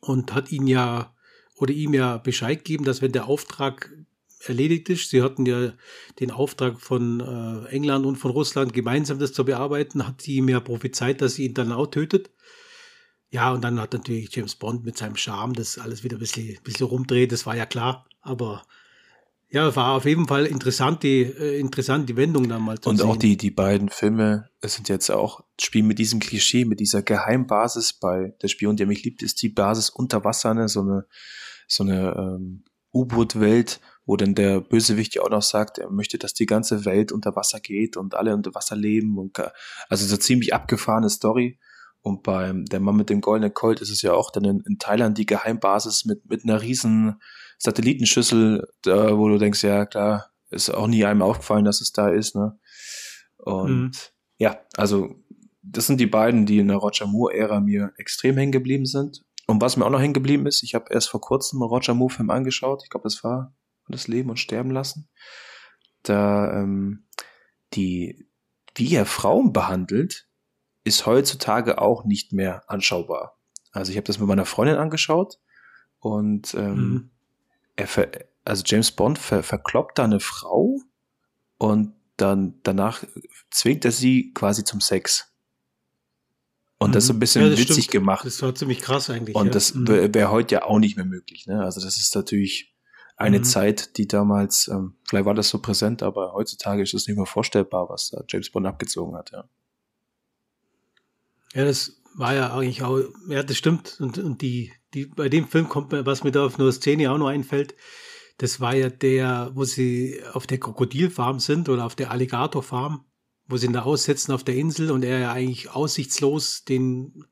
und hat ihn ja oder ihm ja Bescheid gegeben, dass wenn der Auftrag erledigt ist. Sie hatten ja den Auftrag von äh, England und von Russland gemeinsam das zu bearbeiten, hat sie ihm ja prophezeit, dass sie ihn dann auch tötet. Ja, und dann hat natürlich James Bond mit seinem Charme das alles wieder ein bisschen, bisschen rumdreht, das war ja klar. Aber ja, war auf jeden Fall interessant, die, äh, interessant, die Wendung damals. Und sehen. auch die, die beiden Filme es sind jetzt auch, spielen mit diesem Klischee, mit dieser Geheimbasis bei Der Spion, der mich liebt, ist die Basis unter Wasser, ne? so eine, so eine ähm, U-Boot-Welt, wo dann der Bösewicht ja auch noch sagt, er möchte, dass die ganze Welt unter Wasser geht und alle unter Wasser leben und also so ziemlich abgefahrene Story. Und beim der Mann mit dem goldenen Colt ist es ja auch dann in, in Thailand die Geheimbasis mit mit einer riesen Satellitenschüssel, da, wo du denkst, ja klar, ist auch nie einem aufgefallen, dass es da ist, ne? Und mhm. ja, also das sind die beiden, die in der Roger Moore-Ära mir extrem hängen geblieben sind. Und was mir auch noch hängen geblieben ist, ich habe erst vor kurzem einen Roger Moore-Film angeschaut. Ich glaube, das war Das Leben und Sterben lassen. Da ähm, die, wie er Frauen behandelt, ist heutzutage auch nicht mehr anschaubar. Also ich habe das mit meiner Freundin angeschaut und ähm, mhm. er ver also James Bond ver verkloppt da eine Frau und dann danach zwingt er sie quasi zum Sex. Und mhm. das ist ein bisschen ja, witzig stimmt. gemacht. Das war ziemlich krass eigentlich. Und ja. das mhm. wäre wär heute ja auch nicht mehr möglich. Ne? Also das ist natürlich eine mhm. Zeit, die damals, ähm, vielleicht war das so präsent, aber heutzutage ist es nicht mehr vorstellbar, was da James Bond abgezogen hat. Ja, ja das war ja eigentlich auch, ja, das stimmt. Und, und die, die, bei dem Film kommt mir, was mir da auf nur Szene auch noch einfällt, das war ja der, wo sie auf der Krokodilfarm sind oder auf der Alligatorfarm, wo sie ihn da aussetzen auf der Insel und er ja eigentlich aussichtslos den,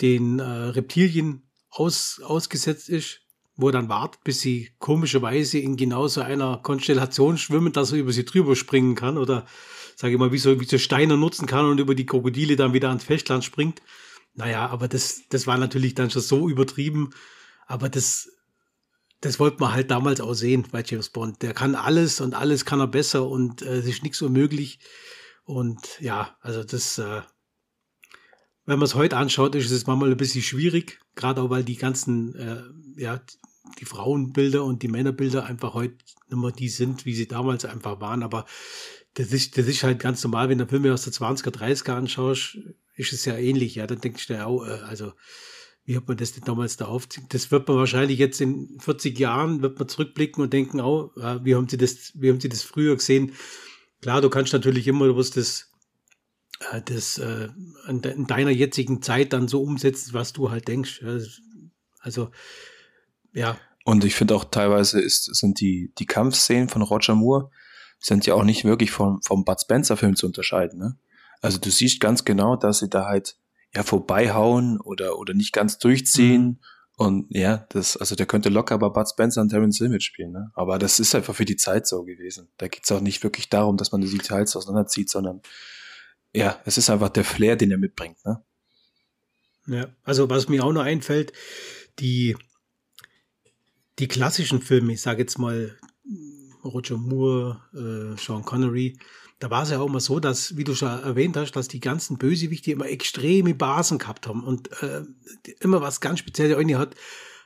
den äh, Reptilien aus, ausgesetzt ist, wo er dann wartet, bis sie komischerweise in genauso einer Konstellation schwimmen, dass er über sie drüber springen kann oder sage ich mal, wie so, wie so Steine nutzen kann und über die Krokodile dann wieder ans Festland springt. Naja, aber das, das war natürlich dann schon so übertrieben. Aber das, das wollte man halt damals auch sehen bei James Bond. Der kann alles und alles kann er besser und äh, es ist nichts unmöglich. Und ja, also das, äh, wenn man es heute anschaut, ist es manchmal ein bisschen schwierig, gerade auch weil die ganzen, äh, ja, die Frauenbilder und die Männerbilder einfach heute nicht mehr die sind, wie sie damals einfach waren. Aber das ist, das ist halt ganz normal, wenn du Filme aus der 20er, 30er anschaust, ist es ja ähnlich. Ja, dann denkst du ja auch, äh, also wie hat man das denn damals da aufziehen? Das wird man wahrscheinlich jetzt in 40 Jahren, wird man zurückblicken und denken, oh, wie haben sie das, wie haben sie das früher gesehen? Klar, du kannst natürlich immer, du musst das, äh, das äh, in deiner jetzigen Zeit dann so umsetzen, was du halt denkst. Also, ja. Und ich finde auch teilweise ist, sind die, die Kampfszenen von Roger Moore sind ja auch nicht wirklich vom, vom Bud Spencer Film zu unterscheiden, ne? Also du siehst ganz genau, dass sie da halt ja, vorbeihauen oder, oder nicht ganz durchziehen. Mhm. Und ja, das, also der könnte locker bei Bud Spencer und Terence Hill mitspielen, ne? Aber das ist einfach für die Zeit so gewesen. Da geht's auch nicht wirklich darum, dass man die Details auseinanderzieht, sondern ja, es ist einfach der Flair, den er mitbringt, ne? Ja, also was mir auch noch einfällt, die, die klassischen Filme, ich sage jetzt mal Roger Moore, äh, Sean Connery, da war es ja auch immer so, dass, wie du schon erwähnt hast, dass die ganzen Bösewichte immer extreme Basen gehabt haben und äh, immer was ganz Spezielles. Der eine hat,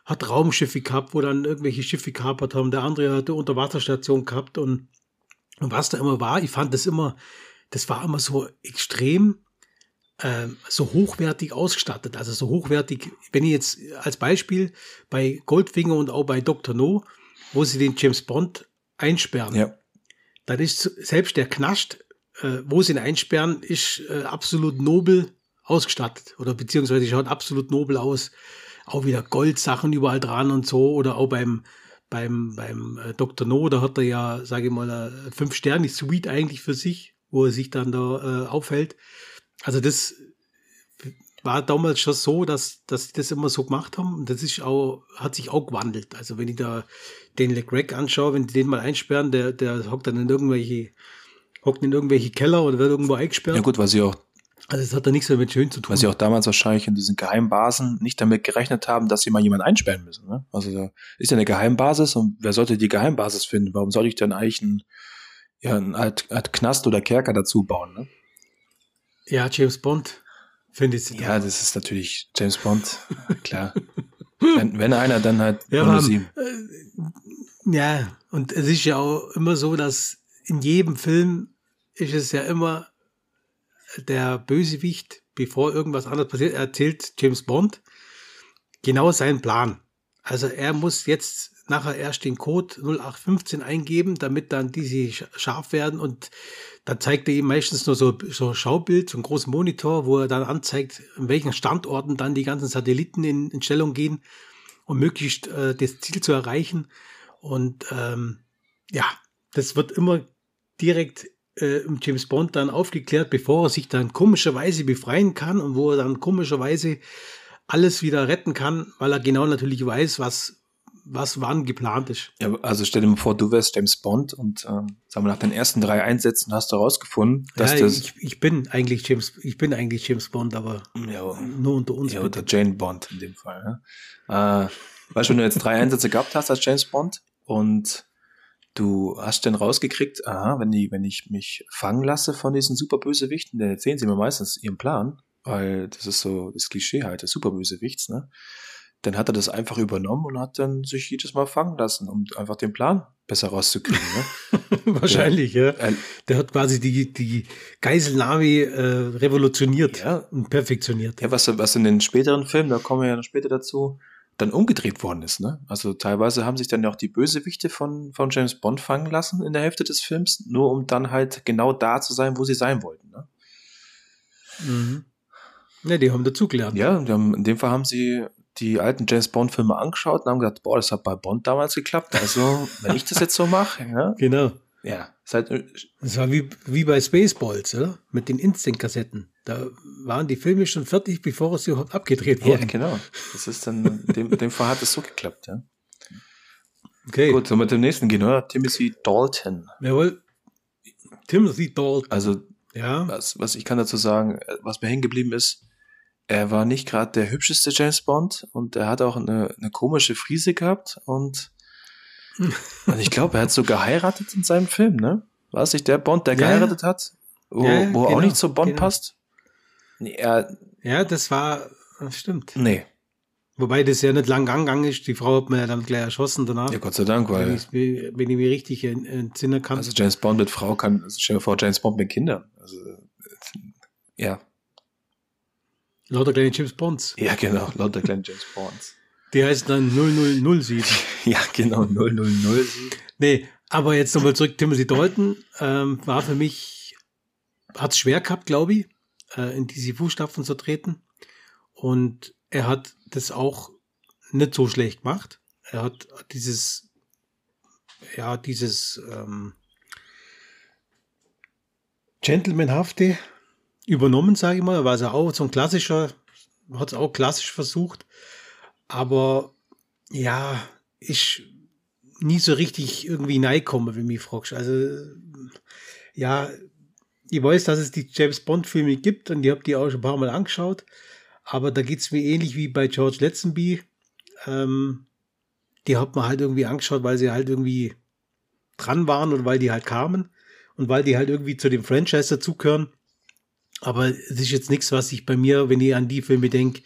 hat Raumschiffe gehabt, wo dann irgendwelche Schiffe gekapert haben. Der andere hat eine Unterwasserstation gehabt und, und was da immer war, ich fand das immer, das war immer so extrem äh, so hochwertig ausgestattet. Also so hochwertig, wenn ich jetzt als Beispiel bei Goldfinger und auch bei Dr. No, wo sie den James Bond einsperren. Ja dann ist selbst der Knast, äh, wo sie ihn einsperren, ist äh, absolut nobel ausgestattet oder beziehungsweise schaut absolut nobel aus. Auch wieder Goldsachen überall dran und so oder auch beim beim beim äh, Dr. No, da hat er ja, sage ich mal, eine fünf Sterne Suite eigentlich für sich, wo er sich dann da äh, aufhält. Also das war damals schon so, dass, dass sie das immer so gemacht haben. Und das ist auch, hat sich auch gewandelt. Also wenn ich da den LeGreg anschaue, wenn die den mal einsperren, der, der hockt dann in irgendwelche, hockt in irgendwelche Keller oder wird irgendwo eingesperrt. Ja gut, weil sie auch also es hat da nichts mehr mit schön zu tun. Weil sie auch damals wahrscheinlich in diesen Geheimbasen nicht damit gerechnet haben, dass sie mal jemanden einsperren müssen. Ne? Also da ist ja eine Geheimbasis und wer sollte die Geheimbasis finden? Warum sollte ich dann eigentlich einen, ja, einen Art, Art Knast oder Kerker dazu bauen? Ne? Ja, James Bond finde ich. Ja, das ist natürlich James Bond, klar. wenn, wenn einer, dann halt ja, nur sie. Äh, ja, und es ist ja auch immer so, dass in jedem Film ist es ja immer der Bösewicht, bevor irgendwas anderes passiert, erzählt James Bond genau seinen Plan. Also er muss jetzt nachher erst den Code 0815 eingeben, damit dann diese scharf werden und dann zeigt er ihm meistens nur so, so ein Schaubild, so einen großen Monitor, wo er dann anzeigt, an welchen Standorten dann die ganzen Satelliten in, in Stellung gehen, um möglichst äh, das Ziel zu erreichen. Und ähm, ja, das wird immer direkt äh, James Bond dann aufgeklärt, bevor er sich dann komischerweise befreien kann und wo er dann komischerweise alles wieder retten kann, weil er genau natürlich weiß, was was wann geplant ist. Ja, also stell dir mal vor, du wärst James Bond und ähm, sagen wir nach den ersten drei Einsätzen hast du herausgefunden, dass ja, das ich, ich bin eigentlich James, ich bin eigentlich James Bond, aber ja, nur unter uns. ja, bitte. oder Jane Bond in dem Fall. Ne? Äh, weißt du, wenn du jetzt drei Einsätze gehabt hast als James Bond und du hast dann rausgekriegt, aha, wenn, die, wenn ich mich fangen lasse von diesen Superbösewichten, dann erzählen sie mir meistens ihren Plan, weil das ist so das Klischee halt des Superbösewichts, ne? Dann hat er das einfach übernommen und hat dann sich jedes Mal fangen lassen, um einfach den Plan besser rauszukriegen. Ne? Wahrscheinlich, ja. Äh, Der hat quasi die, die Geiselnahme äh, revolutioniert Ja. und perfektioniert. Ja, was, was in den späteren Filmen, da kommen wir ja später dazu, dann umgedreht worden ist. Ne? Also teilweise haben sich dann ja auch die Bösewichte von, von James Bond fangen lassen in der Hälfte des Films, nur um dann halt genau da zu sein, wo sie sein wollten. Ne? Mhm. Ja, die haben dazugelernt. Ja, haben, in dem Fall haben sie die alten James Bond-Filme angeschaut und haben gesagt, boah, das hat bei Bond damals geklappt. Also, wenn ich das jetzt so mache, ja, Genau. ja, ist halt, Das war wie, wie bei Spaceballs, oder? Mit den Instinct-Kassetten. Da waren die Filme schon fertig, bevor sie überhaupt abgedreht ja, wurden. genau. Das ist dann, in dem, dem Fall hat es so geklappt, ja. Okay. Gut, so mit dem nächsten gehen, oder? Timothy Dalton. Jawohl. Timothy Dalton. Also, Ja. was, was ich kann dazu sagen, äh, was mir hängen geblieben ist, er war nicht gerade der hübscheste James Bond und er hat auch eine, eine komische Frise gehabt und, und ich glaube, er hat so geheiratet in seinem Film, ne? War es nicht der Bond, der Ja, geheiratet hat? Wo, Ja, wo er auch genau, nicht zu Bond genau. passt? Nee, er, Ja, das war, das stimmt. nee. Wobei das ja nicht lang angegangen ist. Die Frau hat man ja dann gleich erschossen danach. Ja, Gott sei Dank, wenn, weil, ich, wenn ich mich richtig en- entsinnen kann. also James Bond mit Frau kann, also stell dir vor, James Bond mit Kindern. Also, äh, ja, Lauter kleine James Bonds. ja, genau, lauter kleine James Bonds. Die heißt dann 0007. Ja, genau, 000. Nee, aber jetzt nochmal zurück. Timothy Dalton ähm, war für mich, hat es schwer gehabt, glaube ich, äh, in diese Fußstapfen zu treten. Und er hat das auch nicht so schlecht gemacht. Er hat dieses, ja, dieses ähm, Gentlemanhafte übernommen, sage ich mal. Er war also auch so ein klassischer, hat es auch klassisch versucht. Aber ja, ich nie so richtig irgendwie komme, wenn mich fragst. Also, ja, ich weiß, dass es die James Bond-Filme gibt und ich habe die auch schon ein paar Mal angeschaut. Aber da geht's mir ähnlich wie bei George Lazenby. Ähm, die hat man halt irgendwie angeschaut, weil sie halt irgendwie dran waren und weil die halt kamen und weil die halt irgendwie zu dem Franchise dazugehören. Aber es ist jetzt nichts, was sich bei mir, wenn ich an die Filme denke,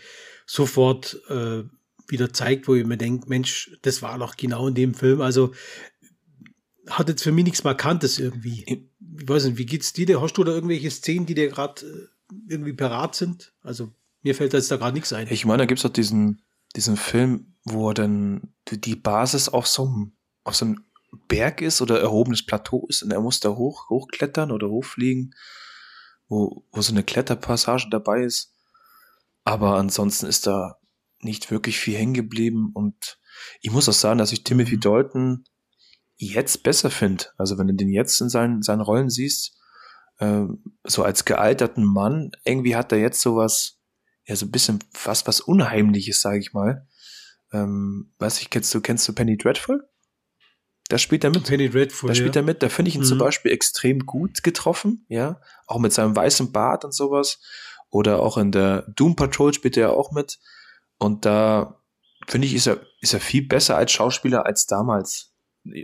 sofort äh, wieder zeigt, wo ich mir denke, Mensch, das war doch genau in dem Film. Also hat jetzt für mich nichts Markantes irgendwie. Ich weiß nicht, wie geht's dir? da? Hast du da irgendwelche Szenen, die dir gerade äh, irgendwie parat sind? Also mir fällt jetzt da gerade nichts ein. Ich meine, da gibt's doch diesen, diesen Film, wo dann die die Basis auf so einem, auf so einem Berg ist oder erhobenes Plateau ist und er muss da hoch, hochklettern oder hochfliegen, wo, wo so eine Kletterpassage dabei ist. Aber ansonsten ist da nicht wirklich viel hängen geblieben und ich muss auch sagen, dass ich Timothy Dalton jetzt besser finde. Also wenn du den jetzt in seinen, seinen Rollen siehst, ähm, so als gealterten Mann, irgendwie hat er jetzt sowas, ja, so ein bisschen fast was Unheimliches, sage ich mal. Ähm, weiß ich, kennst du, kennst du Penny Dreadful? Da spielt er mit. Penny Dreadful. Da spielt ja. er mit. Da finde ich ihn Mhm. zum Beispiel extrem gut getroffen, ja. Auch mit seinem weißen Bart und sowas. Oder auch in der Doom Patrol spielt er auch mit. Und da finde ich, ist er, ist er viel besser als Schauspieler als damals.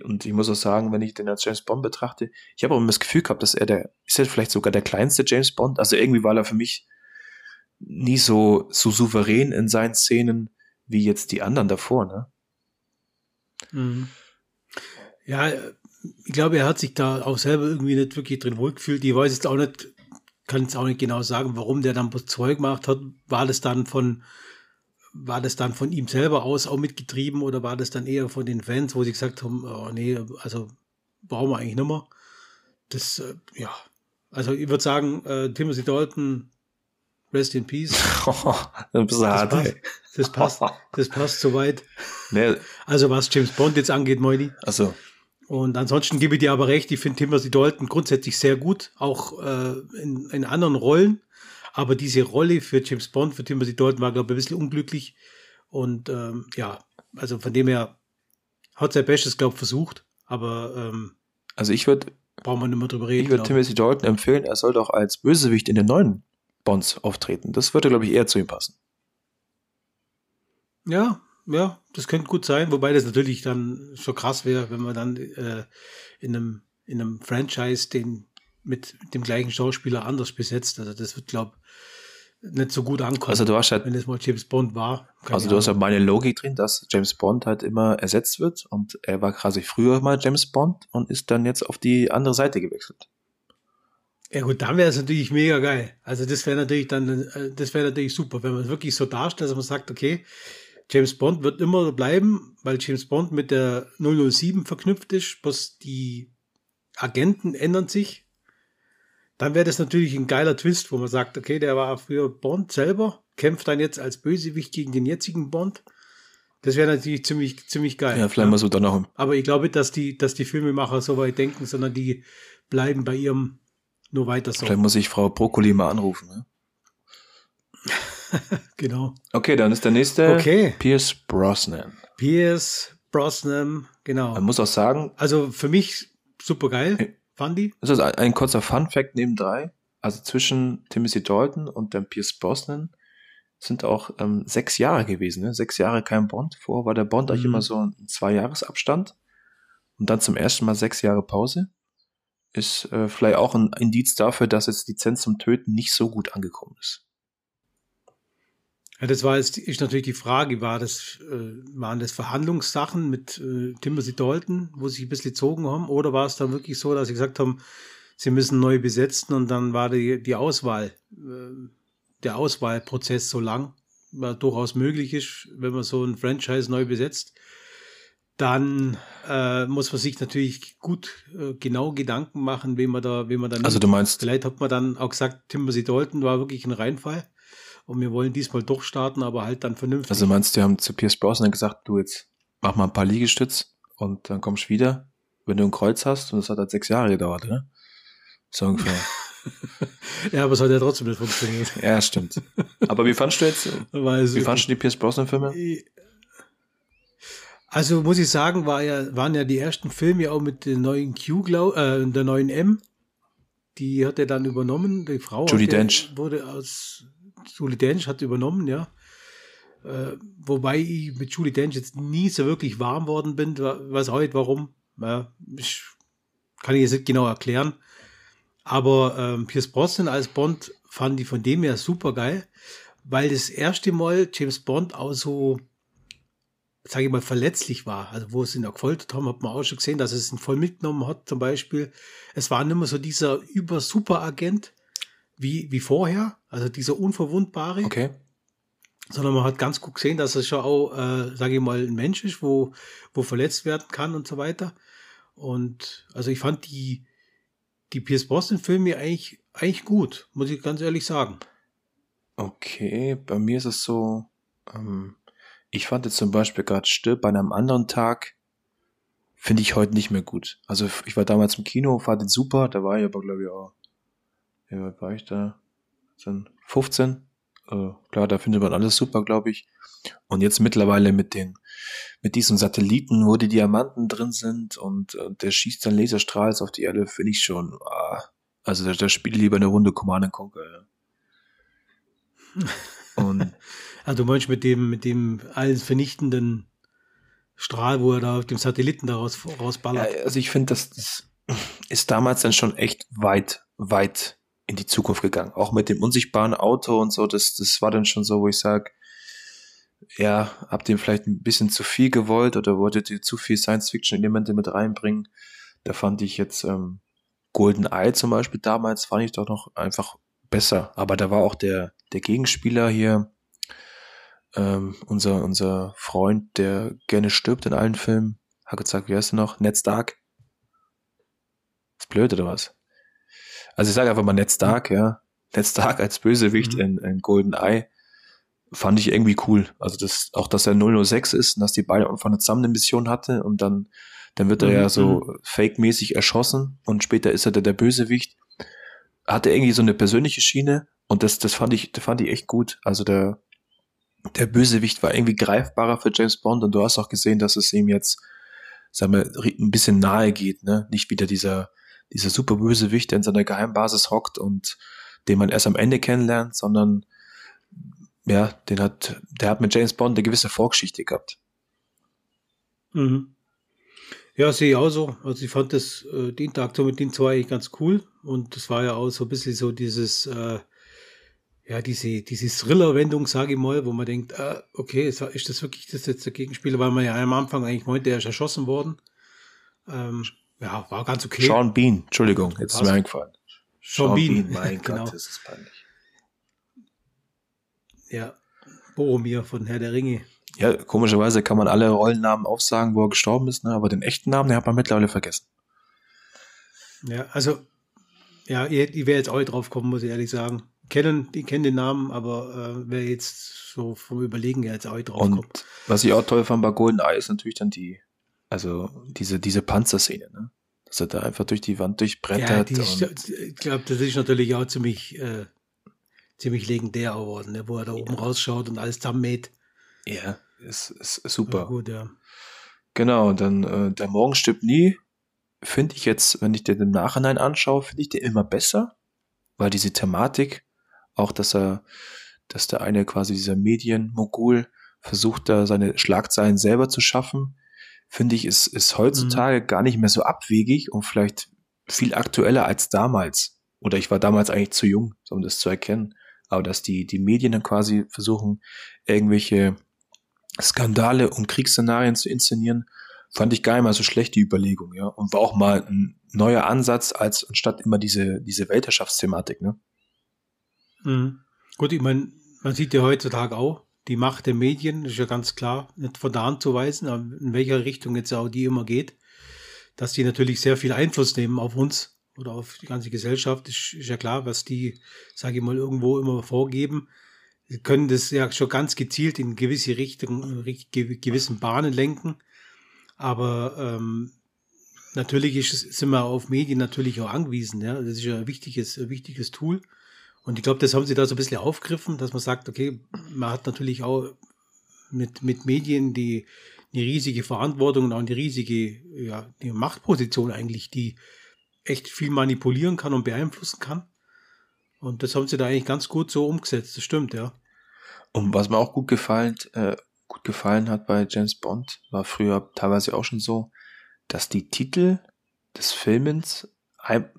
Und ich muss auch sagen, wenn ich den als James Bond betrachte, ich habe auch immer das Gefühl gehabt, dass er der, ist er vielleicht sogar der kleinste James Bond. Also irgendwie war er für mich nie so, so souverän in seinen Szenen wie jetzt die anderen davor, ne? Mhm. Ja, ich glaube, er hat sich da auch selber irgendwie nicht wirklich drin wohlgefühlt. Ich weiß jetzt auch nicht, kann jetzt auch nicht genau sagen, warum der dann Zeug gemacht hat. War das dann von, war das dann von ihm selber aus auch mitgetrieben oder war das dann eher von den Fans, wo sie gesagt haben, oh nee, also brauchen wir eigentlich nicht mehr. Das, äh, ja, also ich würde sagen, äh, Timothy Dalton, rest in peace. ein bisschen Das hart, passt, das passt, das passt soweit. Ne, Also was James Bond jetzt angeht, Moini. also, Und ansonsten gebe ich dir aber recht, ich finde Timothy Dalton grundsätzlich sehr gut, auch äh, in, in anderen Rollen. Aber diese Rolle für James Bond, für Timothy Dalton war, glaube ich, ein bisschen unglücklich. Und ähm, ja, also von dem her hat sein Bestes, glaube ich, versucht, aber ähm, Also ich würde brauchen wir nicht mehr drüber reden. ich würde. Timothy Dalton empfehlen, er sollte auch als Bösewicht in den neuen Bonds auftreten. Das würde, glaube ich, eher zu ihm passen. Ja, ja, das könnte gut sein, wobei das natürlich dann schon krass wäre, wenn man dann äh, in einem in einem Franchise den mit dem gleichen Schauspieler anders besetzt. Also das wird, glaube nicht so gut ankommen, Also du hast halt wenn es mal James Bond war. Also du hast ja Ahnung. meine Logik drin, dass James Bond halt immer ersetzt wird und er war quasi früher mal James Bond und ist dann jetzt auf die andere Seite gewechselt. Ja gut, dann wäre es natürlich mega geil. Also das wäre natürlich dann, äh, das wäre natürlich super, wenn man es wirklich so darstellt, dass man sagt, okay, James Bond wird immer bleiben, weil James Bond mit der 007 verknüpft ist, bloß die Agenten ändern sich. Dann wäre das natürlich ein geiler Twist, wo man sagt, okay, der war früher Bond selber, kämpft dann jetzt als Bösewicht gegen den jetzigen Bond. Das wäre natürlich ziemlich, ziemlich geil. Ja, vielleicht mal so dann auch. Aber ich glaube, dass die, dass die Filmemacher so weit denken, sondern die bleiben bei ihrem nur weiter so. Vielleicht muss ich Frau Brokkoli mal anrufen. Ne? Genau. Okay, dann ist der nächste Okay. Pierce Brosnan. Pierce Brosnan, genau. Man muss auch sagen, Also für mich super geil, fand die. das ist ein, ein kurzer Fun Fact neben drei. Also zwischen Timothy Dalton und dem Pierce Brosnan sind auch ähm, sechs Jahre gewesen. Ne? Sechs Jahre kein Bond. Vorher war der Bond eigentlich Mhm. immer so ein Zwei-Jahres-Abstand. Und dann zum ersten Mal sechs Jahre Pause. Ist äh, vielleicht auch ein Indiz dafür, dass jetzt Lizenz zum Töten nicht so gut angekommen ist. Ja, das war jetzt ist natürlich die Frage, war das, äh, waren das Verhandlungssachen mit äh, Timothy Dalton, wo sie sich ein bisschen gezogen haben, oder war es dann wirklich so, dass sie gesagt haben, sie müssen neu besetzen und dann war die, die Auswahl, äh, der Auswahlprozess so lang, was durchaus möglich ist, wenn man so ein Franchise neu besetzt. Dann äh, muss man sich natürlich gut äh, genau Gedanken machen, wen man da, wen man dann Also du meinst, Vielleicht hat man dann auch gesagt, Timothy Dalton war wirklich ein Reinfall. Und wir wollen diesmal durchstarten, aber halt dann vernünftig. also meinst, die haben zu Pierce Brosnan gesagt, du jetzt mach mal ein paar Liegestütz und dann kommst du wieder, wenn du ein Kreuz hast. Und das hat halt sechs Jahre gedauert, ne? So ungefähr. ja, aber es hat ja trotzdem nicht funktioniert. ja, stimmt. Aber wie fandst du jetzt, Weil es- wie fandst du die Pierce Brosnan Filme? Also muss ich sagen, war ja, waren ja die ersten Filme auch mit den neuen Q, glaub, äh, der neuen M. Die hat er dann übernommen. Die Frau er- Dench. wurde aus Julie Dench hat übernommen, ja. Äh, wobei ich mit Julie Dench jetzt nie so wirklich warm worden bin. Weiß nicht warum. Ja, ich, kann ich jetzt nicht genau erklären. Aber ähm, Pierce Brosnan als Bond fand ich von dem her super geil, weil das erste Mal James Bond auch so, sage ich mal, verletzlich war. Also wo es ihn auch gefoltert haben, hat man auch schon gesehen, dass es ihn voll mitgenommen hat zum Beispiel. Es war nicht mehr so dieser über-Super-Agent wie, wie vorher, also dieser unverwundbare, Okay. sondern man hat ganz gut gesehen, dass er schon auch, äh, sage ich mal, ein Mensch ist, wo, wo verletzt werden kann und so weiter. Und also ich fand die, die Pierce Brosnan-Filme eigentlich, eigentlich gut, muss ich ganz ehrlich sagen. Okay, bei mir ist es so, ähm, ich fand jetzt zum Beispiel gerade Stirb an einem anderen Tag, finde ich heute nicht mehr gut. Also ich war damals im Kino, fand den super, da war ich aber glaube ich auch, wie weit war ich da? Dann 15. Äh, klar, da findet man alles super, glaube ich. Und jetzt mittlerweile mit den, mit diesen Satelliten, wo die Diamanten drin sind und äh, der schießt dann Laserstrahls auf die Erde, finde ich schon, ah, also da, da spiele lieber eine Runde Command and Conquer, ja. Und Also du meinst mit dem, mit dem alles vernichtenden Strahl, wo er da auf dem Satelliten da raus, Ja, rausballert. also ich finde, das, das ist damals dann schon echt weit, weit in die Zukunft gegangen. Auch mit dem unsichtbaren Auto und so, das, das war dann schon so, wo ich sage, ja, habt ihr vielleicht ein bisschen zu viel gewollt oder wolltet ihr zu viel Science-Fiction-Elemente mit reinbringen? Da fand ich jetzt ähm, Golden Eye zum Beispiel damals, fand ich doch noch einfach besser. Aber da war auch der, der Gegenspieler hier, ähm, unser, unser Freund, der gerne stirbt in allen Filmen, hat gesagt, wie heißt er noch? Ned Stark. Ist blöd oder was? Also ich sage einfach mal Ned Stark, ja. Ned Stark als Bösewicht Mhm. in, in Golden Eye fand ich irgendwie cool. Also das, auch dass er 006 ist und dass die beide einfach eine zusammen eine Mission hatte und dann, dann wird er Mhm, ja so fake-mäßig erschossen und später ist er der, der Bösewicht. Hatte irgendwie so eine persönliche Schiene und das, das fand ich, das fand ich echt gut. Also der, der Bösewicht war irgendwie greifbarer für James Bond und du hast auch gesehen, dass es ihm jetzt sagen wir, ein bisschen nahe geht, ne? Nicht wieder dieser, dieser super Bösewicht, der in seiner Geheimbasis hockt und den man erst am Ende kennenlernt, sondern ja, den hat, der hat mit James Bond eine gewisse Vorgeschichte gehabt. Mhm. Ja, sehe ich auch so. Also ich fand das, äh, die Interaktion mit den zwei ganz cool. Und das war ja auch so ein bisschen so dieses, äh, ja, diese, diese Thriller-Wendung, sage ich mal, wo man denkt, äh, okay, ist, ist das wirklich das jetzt der Gegenspieler, weil man ja am Anfang eigentlich meinte, er ist erschossen worden. Ähm, ja, war ganz okay. Sean Bean, Entschuldigung, jetzt ist mir eingefallen. Sean, Sean Bean, Bean, mein genau. Gott, das ist peinlich. Ja, Boromir von Herr der Ringe. Ja, komischerweise kann man alle Rollennamen aufsagen, wo er gestorben ist, ne? aber den echten Namen, den hat man mittlerweile vergessen. Ja, also, ja, ich, ich wäre jetzt auch drauf kommen, muss ich ehrlich sagen. Kennen, die kennen den Namen, aber äh, wer jetzt so vom Überlegen jetzt auch drauf Und kommt. was ich auch toll fand bei Golden Eye ist natürlich dann die, also diese, diese Panzerszene, ne? Dass er da einfach durch die Wand durchbrettert. Ja, ich glaube, das ist natürlich auch ziemlich, äh, ziemlich legendär geworden, ne? wo er da oben rausschaut und alles zusammenmäht. Ja, ist, ist, ist super. Ja, gut, ja. Genau, dann äh, der Morgen stirbt nie. Finde ich jetzt, wenn ich den im Nachhinein anschaue, finde ich den immer besser, weil diese Thematik, auch dass er, dass der eine quasi dieser Medienmogul versucht, da seine Schlagzeilen selber zu schaffen, finde ich, ist, ist heutzutage mhm. gar nicht mehr so abwegig und vielleicht viel aktueller als damals. Oder ich war damals eigentlich zu jung, um das zu erkennen. Aber dass die, die Medien dann quasi versuchen, irgendwelche Skandale und Kriegsszenarien zu inszenieren, fand ich gar nicht mal so schlecht, die Überlegung, ja. Und war auch mal ein neuer Ansatz, als anstatt immer diese, diese Weltherrschaftsthematik, ne? Mhm. Gut, ich meine, man sieht ja heutzutage auch, die Macht der Medien, ist ja ganz klar, nicht von der Hand zu weisen, in welcher Richtung jetzt auch die immer geht, dass die natürlich sehr viel Einfluss nehmen auf uns oder auf die ganze Gesellschaft, ist, ist ja klar, was die, sage ich mal, irgendwo immer vorgeben können das ja schon ganz gezielt in gewisse Richtungen, gewissen Bahnen lenken. Aber ähm, natürlich ist, sind wir auf Medien natürlich auch angewiesen. Ja? Das ist ja ein wichtiges, ein wichtiges Tool. Und ich glaube, das haben sie da so ein bisschen aufgegriffen, dass man sagt, okay, man hat natürlich auch mit, mit Medien die eine riesige Verantwortung und auch eine riesige ja, die Machtposition eigentlich, die echt viel manipulieren kann und beeinflussen kann. Und das haben sie da eigentlich ganz gut so umgesetzt, das stimmt, ja. Und was mir auch gut gefallen, äh, gut gefallen hat bei James Bond, war früher teilweise auch schon so, dass die Titel des Filmens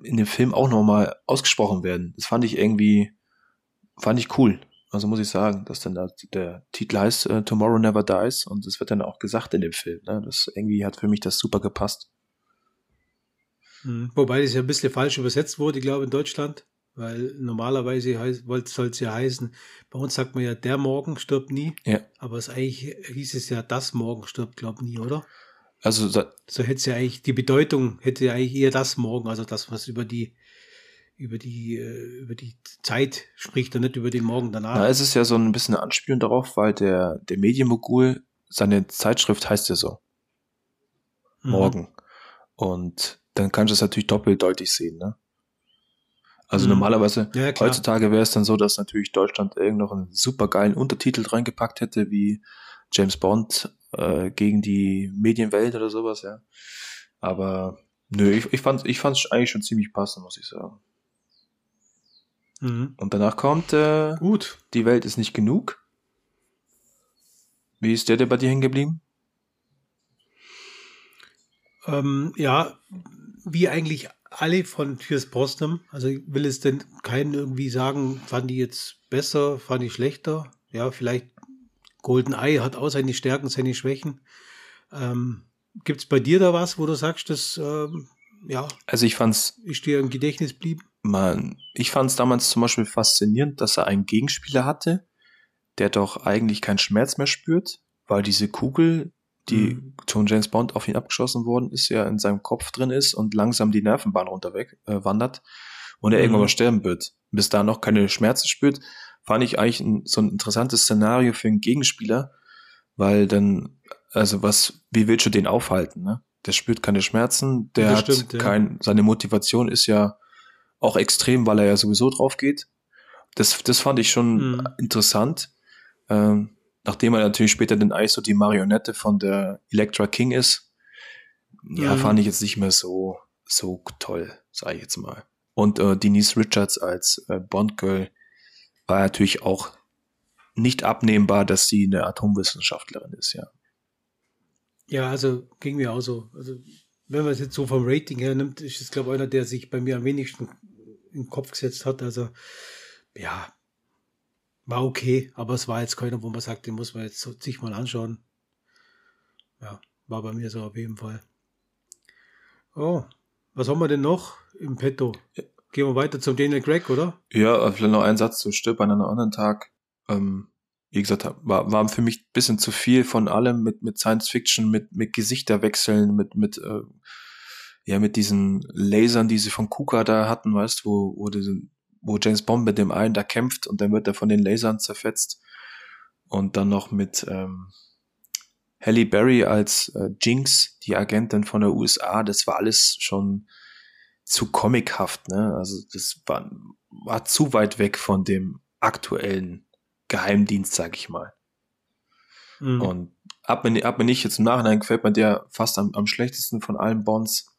in dem Film auch nochmal ausgesprochen werden. Das fand ich irgendwie, fand ich cool. Also muss ich sagen, dass dann da, der Titel heißt äh, Tomorrow Never Dies und das wird dann auch gesagt in dem Film. Ne? Das irgendwie hat für mich das super gepasst. Hm, wobei das ja ein bisschen falsch übersetzt wurde, ich glaube, in Deutschland. Weil normalerweise soll es ja heißen, bei uns sagt man ja, der Morgen stirbt nie. Ja. Aber es eigentlich hieß es ja, das Morgen stirbt, glaub nie, oder? Also so hätte es ja eigentlich, die Bedeutung hätte ja eigentlich eher das Morgen, also das, was über die, über die, äh, über die Zeit spricht und nicht über den Morgen danach. Na, es ist ja so ein bisschen eine Anspielung darauf, weil der, der Medienmogul, seine Zeitschrift heißt ja so. Mhm. Morgen. Und dann kannst du es natürlich doppeldeutig sehen, ne? Also mhm. normalerweise, ja, heutzutage wäre es dann so, dass natürlich Deutschland irgend noch einen super geilen Untertitel reingepackt hätte, wie James Bond äh, gegen die Medienwelt oder sowas, ja. Aber nö, ich, ich fand ich fand's eigentlich schon ziemlich passend, muss ich sagen. Mhm. Und danach kommt äh, Gut. Die Welt ist nicht genug. Wie ist der denn bei dir hängen geblieben? Ähm, ja, wie eigentlich alle von Pierce Brosnan. Also ich will es denn keinen irgendwie sagen, fand die jetzt besser, fand ich schlechter. Ja, vielleicht Golden Eye hat auch seine Stärken, seine Schwächen. Ähm, Gibt es bei dir da was, wo du sagst, dass ähm, ja, also ich fand's, ist dir im Gedächtnis blieb? Man, ich fand es damals zum Beispiel faszinierend, dass er einen Gegenspieler hatte, der doch eigentlich keinen Schmerz mehr spürt, weil diese Kugel die mhm. von James Bond auf ihn abgeschossen worden ist, ja in seinem Kopf drin ist und langsam die Nervenbahn runterweg äh, wandert und er mhm. irgendwann mal sterben wird. Bis da noch keine Schmerzen spürt, fand ich eigentlich ein, so ein interessantes Szenario für einen Gegenspieler, weil dann, also was, wie willst du den aufhalten, ne? Der spürt keine Schmerzen, der das hat stimmt, kein, ja. seine Motivation ist ja auch extrem, weil er ja sowieso drauf geht. Das, das fand ich schon mhm. interessant. Ähm, nachdem er natürlich später den ISO die Marionette von der Electra King ist, ja, mhm. fand ich jetzt nicht mehr so, so toll, sage ich jetzt mal. Und äh, Denise Richards als äh, Bond-Girl war natürlich auch nicht abnehmbar, dass sie eine Atomwissenschaftlerin ist, ja. Ja, also ging mir auch so. Also, wenn man es jetzt so vom Rating her nimmt, ist es, glaube ich, einer, der sich bei mir am wenigsten in den Kopf gesetzt hat. Also, ja, war okay, aber es war jetzt keiner, wo man sagt, den muss man jetzt sich mal anschauen. Ja, war bei mir so auf jeden Fall. Oh, was haben wir denn noch im Petto? Gehen wir weiter zum Daniel Craig, oder? Ja, vielleicht noch ein Satz zu Stirb an einem anderen Tag. Ähm, wie gesagt, war, war für mich ein bisschen zu viel von allem mit, mit Science Fiction, mit, mit Gesichterwechseln, mit, mit, äh, ja, mit diesen Lasern, die sie von Kuka da hatten, weißt wo, wo, wo James Bond mit dem einen da kämpft und dann wird er von den Lasern zerfetzt. Und dann noch mit ähm, Halle Berry als äh, Jinx, die Agentin von der USA, das war alles schon zu comichaft, ne? Also das war, war zu weit weg von dem aktuellen Geheimdienst, sag ich mal. Mhm. Und ab mir, ab mir nicht, jetzt im Nachhinein gefällt mir der fast am, am schlechtesten von allen Bonds.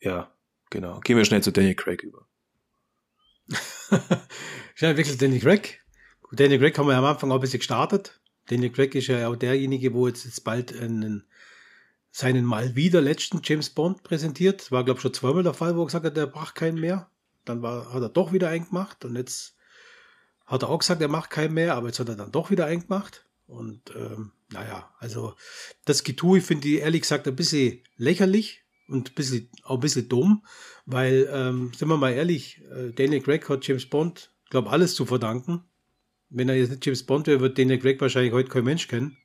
Ja, genau. Gehen wir schnell zu Daniel Craig über. Schnell wechselt Daniel Craig. Daniel Craig haben wir am Anfang auch ein bisschen gestartet. Daniel Craig ist ja auch derjenige, wo jetzt, jetzt bald einen seinen mal wieder letzten James Bond präsentiert. War, glaube ich, schon zweimal der Fall, wo er gesagt hat, er braucht keinen mehr. Dann war, hat er doch wieder einen gemacht und jetzt hat er auch gesagt, er macht keinen mehr, aber jetzt hat er dann doch wieder einen gemacht. Und ähm, naja, also das Getue finde ich ehrlich gesagt ein bisschen lächerlich und ein bisschen, auch ein bisschen dumm, weil, ähm, sind wir mal ehrlich, äh, Daniel Craig hat James Bond, glaube alles zu verdanken. Wenn er jetzt nicht James Bond wäre, wird Daniel Craig wahrscheinlich heute kein Mensch kennen.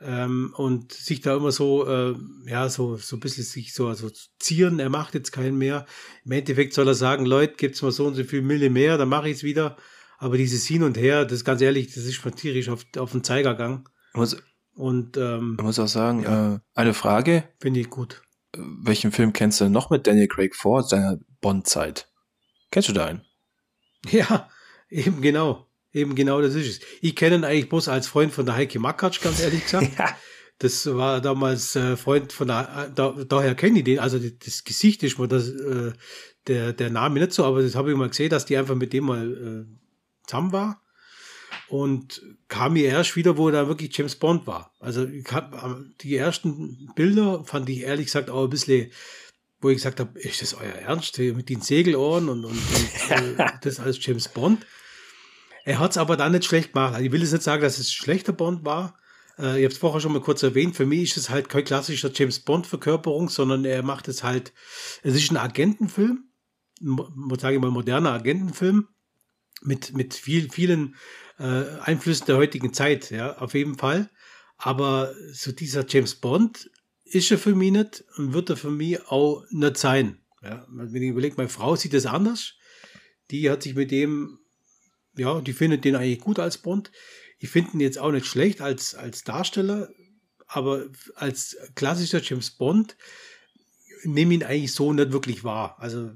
Ähm, und sich da immer so, äh, ja, so, so ein bisschen sich so also zieren, er macht jetzt keinen mehr. Im Endeffekt soll er sagen, Leute, gibt's mal so und so viel Mille mehr, dann mache ich es wieder. Aber dieses Hin und Her, das ist ganz ehrlich, das ist von tierisch auf, auf den Zeigergang. Muss, und ähm, ich muss auch sagen, ja, äh, eine Frage. Finde ich gut. Welchen Film kennst du noch mit Daniel Craig vor seiner Bond-Zeit? Kennst du da einen? Ja, eben genau. Eben genau das ist es. Ich kenne ihn eigentlich bloß als Freund von der Heike Makatsch, ganz ehrlich gesagt. ja. Das war damals äh, Freund von der, da, daher kenne ich den, also das Gesicht ist mir das, äh, der, der Name nicht so, aber das habe ich mal gesehen, dass die einfach mit dem mal äh, zusammen war. Und kam mir erst wieder, wo da wirklich James Bond war. Also ich hab, die ersten Bilder fand ich ehrlich gesagt auch ein bisschen, wo ich gesagt habe, ist das euer Ernst? Mit den Segelohren und, und, und äh, das als James Bond. Er hat es aber dann nicht schlecht gemacht. Ich will jetzt nicht sagen, dass es ein schlechter Bond war. Äh, ich habe es vorher schon mal kurz erwähnt. Für mich ist es halt kein klassischer James Bond-Verkörperung, sondern er macht es halt, es ist ein Agentenfilm, sage ich mal, moderner Agentenfilm mit, mit viel, vielen äh, Einflüssen der heutigen Zeit, ja, auf jeden Fall. Aber so dieser James Bond ist er für mich nicht und wird er für mich auch nicht sein. Ja, wenn ich überlege, meine Frau sieht das anders. Die hat sich mit dem ja, die findet den eigentlich gut als Bond. Ich finde ihn jetzt auch nicht schlecht als, als Darsteller, aber als klassischer James Bond nehme ihn eigentlich so nicht wirklich wahr. Also,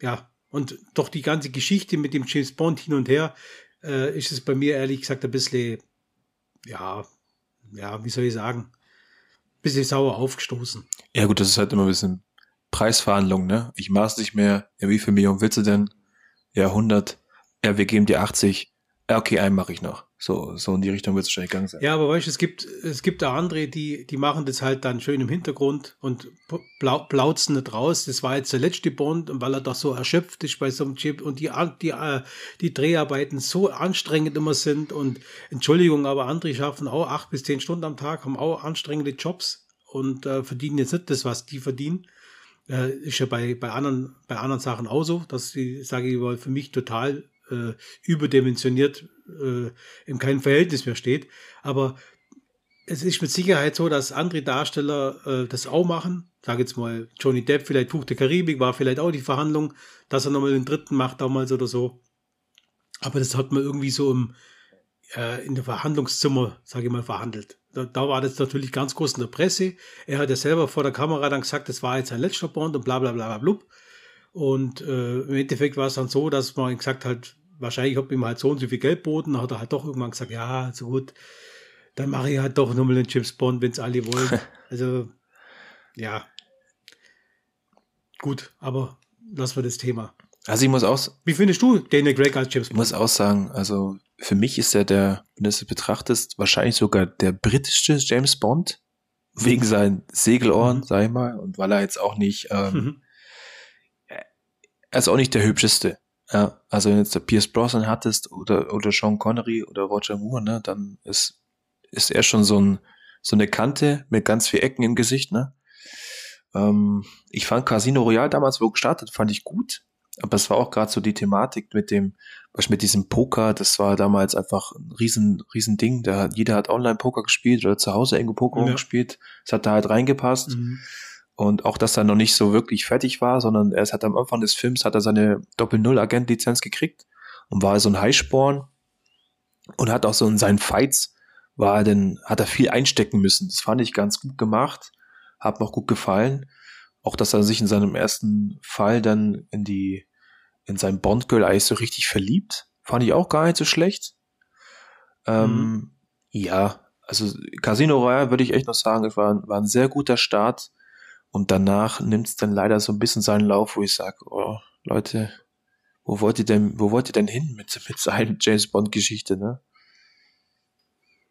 ja, und doch die ganze Geschichte mit dem James Bond hin und her äh, ist es bei mir ehrlich gesagt ein bisschen, ja, ja, wie soll ich sagen, ein bisschen sauer aufgestoßen. Ja, gut, das ist halt immer ein bisschen Preisverhandlung, ne? Ich maß nicht mehr, ja, wie viel Millionen willst du denn? Ja, 100 ja, wir geben dir 80. Ja, okay, einen mache ich noch. So, so in die Richtung wird es wahrscheinlich gegangen sein. Ja, aber weißt du, es gibt, es gibt da andere, die, die machen das halt dann schön im Hintergrund und blau, blauzen nicht raus. Das war jetzt der letzte Bond, weil er doch so erschöpft ist bei so einem Chip und die, die, äh, die Dreharbeiten so anstrengend immer sind und Entschuldigung, aber andere schaffen auch acht bis zehn Stunden am Tag, haben auch anstrengende Jobs und äh, verdienen jetzt nicht das, was die verdienen. Äh, ist ja bei, bei anderen, bei anderen Sachen auch so, dass die, sage ich mal, für mich total äh, überdimensioniert äh, in keinem Verhältnis mehr steht. Aber es ist mit Sicherheit so, dass andere Darsteller äh, das auch machen. Sag jetzt mal, Johnny Depp, vielleicht Tuch der Karibik, war vielleicht auch die Verhandlung, dass er nochmal den dritten macht damals oder so. Aber das hat man irgendwie so im, äh, in der Verhandlungszimmer, sage ich mal, verhandelt. Da, da, war das natürlich ganz groß in der Presse. Er hat ja selber vor der Kamera dann gesagt, das war jetzt sein letzter Bond und bla bla bla bla blub. Und äh, im Endeffekt war es dann so, dass man gesagt hat, wahrscheinlich habe ich ihm halt so und so viel Geld boten, hat er halt doch irgendwann gesagt, ja, so gut, dann mache ich halt doch nochmal einen James Bond, wenn es alle wollen. Also, ja. Gut, aber lassen wir das Thema. Also ich muss auch. Wie findest du Daniel Craig als James Bond? Ich muss auch sagen, also für mich ist er der, wenn du es betrachtest, wahrscheinlich sogar der britischste James Bond. Wegen seinen Segelohren, mhm. sag ich mal, und weil er jetzt auch nicht, ähm, mhm. er ist auch nicht der hübscheste. Ja, also wenn jetzt der Pierce Brosnan hattest oder, oder Sean Connery oder Roger Moore, ne, dann ist, ist er schon so ein, so eine Kante mit ganz vielen Ecken im Gesicht, ne? Ähm, ich fand Casino Royale damals, wo gestartet, fand ich gut. Aber es war auch gerade so die Thematik mit dem, was mit diesem Poker, das war damals einfach ein riesen, riesen Ding. Da, jeder hat Online-Poker gespielt oder zu Hause irgendwo Poker ja. gespielt. Es hat da halt reingepasst. Mhm. Und auch, dass er noch nicht so wirklich fertig war, sondern er hat am Anfang des Films hat er seine Doppel-Null-Agent-Lizenz gekriegt und war so ein Highsporn und hat auch so in seinen Fights war denn, hat er viel einstecken müssen. Das fand ich ganz gut gemacht, hat mir auch gut gefallen. Auch, dass er sich in seinem ersten Fall dann in die, in sein Bond-Girl eigentlich so richtig verliebt, fand ich auch gar nicht so schlecht. Ähm, mhm. Ja, also Casino Royale würde ich echt noch sagen, es war, war ein sehr guter Start. Und danach nimmt es dann leider so ein bisschen seinen Lauf, wo ich sage, oh, Leute, wo wollt ihr denn, wo wollt ihr denn hin mit, mit seiner James Bond Geschichte, ne?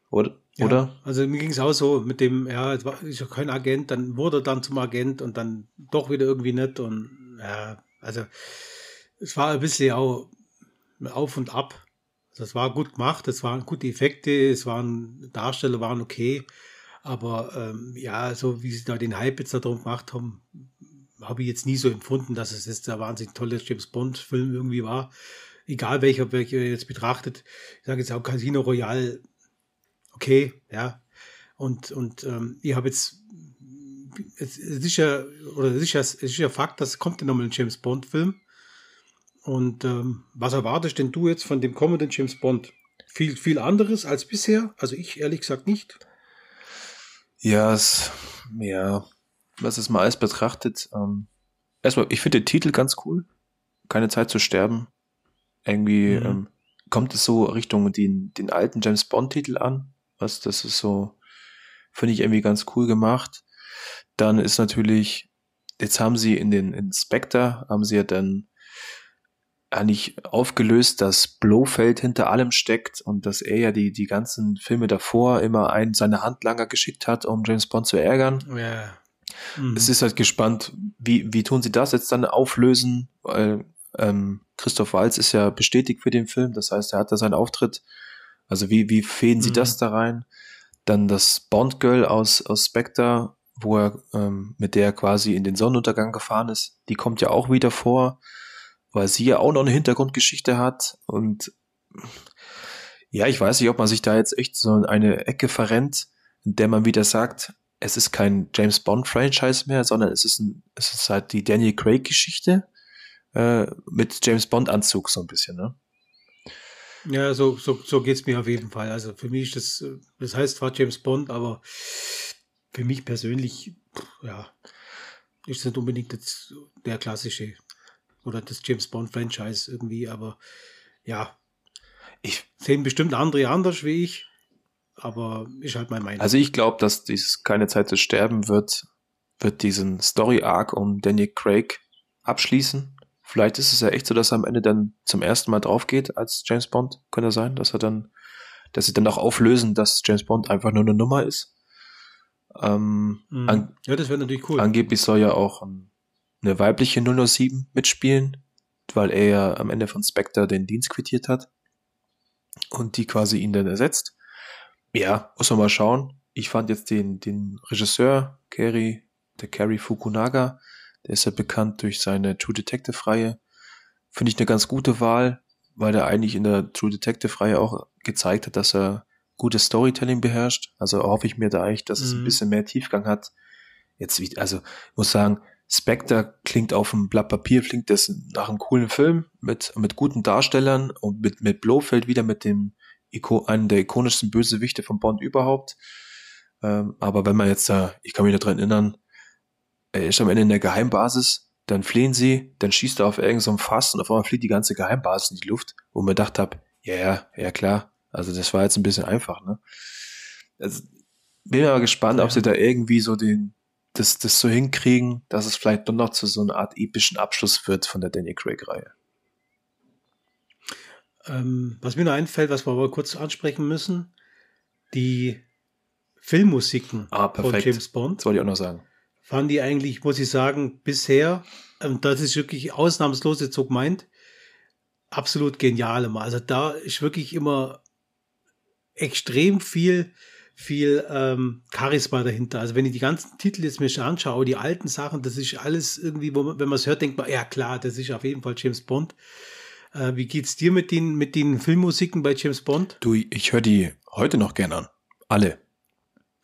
Oder? Ja, oder? Also mir ging es auch so mit dem, ja, es war ist ja kein Agent, dann wurde er dann zum Agent und dann doch wieder irgendwie nicht und ja, also es war ein bisschen auch auf und ab. Also es war gut gemacht, es waren gute Effekte, es waren Darsteller waren okay, aber ähm, ja, so wie sie da den Hype jetzt darum gemacht haben, habe ich jetzt nie so empfunden, dass es jetzt der wahnsinnig tolle James Bond-Film irgendwie war. Egal welcher, welcher jetzt betrachtet. Ich sage jetzt auch Casino Royale, okay, ja. Und, und ähm, ich habe jetzt, es ist ja, oder ist ja Fakt, dass kommt ja nochmal ein James Bond-Film. Und ähm, was erwartest denn du jetzt von dem kommenden James Bond? Viel, viel anderes als bisher? Also ich ehrlich gesagt nicht. Ja, es, ja, was es mal alles betrachtet. Ähm, erstmal, ich finde den Titel ganz cool. Keine Zeit zu sterben. Irgendwie mhm. ähm, kommt es so Richtung den, den alten James Bond-Titel an. Was, das ist so, finde ich irgendwie ganz cool gemacht. Dann ist natürlich, jetzt haben sie in den in Spectre, haben sie ja dann eigentlich aufgelöst, dass Blofeld hinter allem steckt und dass er ja die, die ganzen Filme davor immer einen seine Handlanger geschickt hat, um James Bond zu ärgern. Ja. Mhm. Es ist halt gespannt, wie, wie tun sie das jetzt dann auflösen, weil ähm, Christoph Walz ist ja bestätigt für den Film, das heißt, er hat da seinen Auftritt. Also wie, wie fäden sie mhm. das da rein? Dann das Bond Girl aus, aus Spectre, wo er ähm, mit der quasi in den Sonnenuntergang gefahren ist, die kommt ja auch wieder vor weil sie ja auch noch eine Hintergrundgeschichte hat und ja, ich weiß nicht, ob man sich da jetzt echt so eine Ecke verrennt, in der man wieder sagt, es ist kein James Bond Franchise mehr, sondern es ist, ein, es ist halt die Daniel Craig Geschichte äh, mit James Bond Anzug so ein bisschen, ne? Ja, so, so, so geht es mir auf jeden Fall. Also für mich ist das, das heißt zwar James Bond, aber für mich persönlich, ja, ist nicht unbedingt der klassische oder das James Bond Franchise irgendwie, aber ja, ich sehen bestimmt andere anders wie ich, aber ist halt mein Meinung. Also ich glaube, dass dies keine Zeit zu sterben wird, wird diesen Story Arc um Daniel Craig abschließen. Vielleicht ist es ja echt so, dass er am Ende dann zum ersten Mal drauf geht als James Bond. Könnte sein, dass er dann, dass sie dann auch auflösen, dass James Bond einfach nur eine Nummer ist. Ähm, mhm. ja, das wäre natürlich cool. Angeblich soll ja auch ein eine weibliche 007 mitspielen, weil er ja am Ende von Spectre den Dienst quittiert hat und die quasi ihn dann ersetzt. Ja, muss man mal schauen. Ich fand jetzt den, den Regisseur, Kerry, der Kerry Fukunaga, der ist ja bekannt durch seine True Detective-Reihe. Finde ich eine ganz gute Wahl, weil er eigentlich in der True Detective-Reihe auch gezeigt hat, dass er gutes Storytelling beherrscht. Also hoffe ich mir da eigentlich, dass es ein mhm. bisschen mehr Tiefgang hat. Jetzt, also, ich muss sagen, Spectre klingt auf dem Blatt Papier, klingt das nach einem coolen Film mit, mit guten Darstellern und mit, mit Blofeld wieder mit dem Iko, einen der ikonischsten Bösewichte von Bond überhaupt. Ähm, aber wenn man jetzt da, ich kann mich daran erinnern, er ist am Ende in der Geheimbasis, dann fliehen sie, dann schießt er auf irgendeinem so Fass und auf einmal fliegt die ganze Geheimbasis in die Luft, wo man gedacht habe, ja, ja, ja klar, also das war jetzt ein bisschen einfach, ne? Also, bin aber gespannt, ja. ob sie da irgendwie so den, das, das so hinkriegen, dass es vielleicht doch noch zu so einer Art epischen Abschluss wird von der Danny Craig-Reihe. Ähm, was mir noch einfällt, was wir aber kurz ansprechen müssen, die Filmmusiken ah, von James Bond. Das wollte ich auch noch sagen. Fand die eigentlich, muss ich sagen, bisher, und das ist wirklich ausnahmslos jetzt so gemeint, absolut genial immer. Also da ist wirklich immer extrem viel, viel ähm, Charisma dahinter. Also wenn ich die ganzen Titel jetzt mir schon anschaue, die alten Sachen, das ist alles irgendwie, man, wenn man es hört, denkt man, ja klar, das ist auf jeden Fall James Bond. Äh, wie geht's dir mit den, mit den Filmmusiken bei James Bond? Du, ich höre die heute noch gern an. Alle.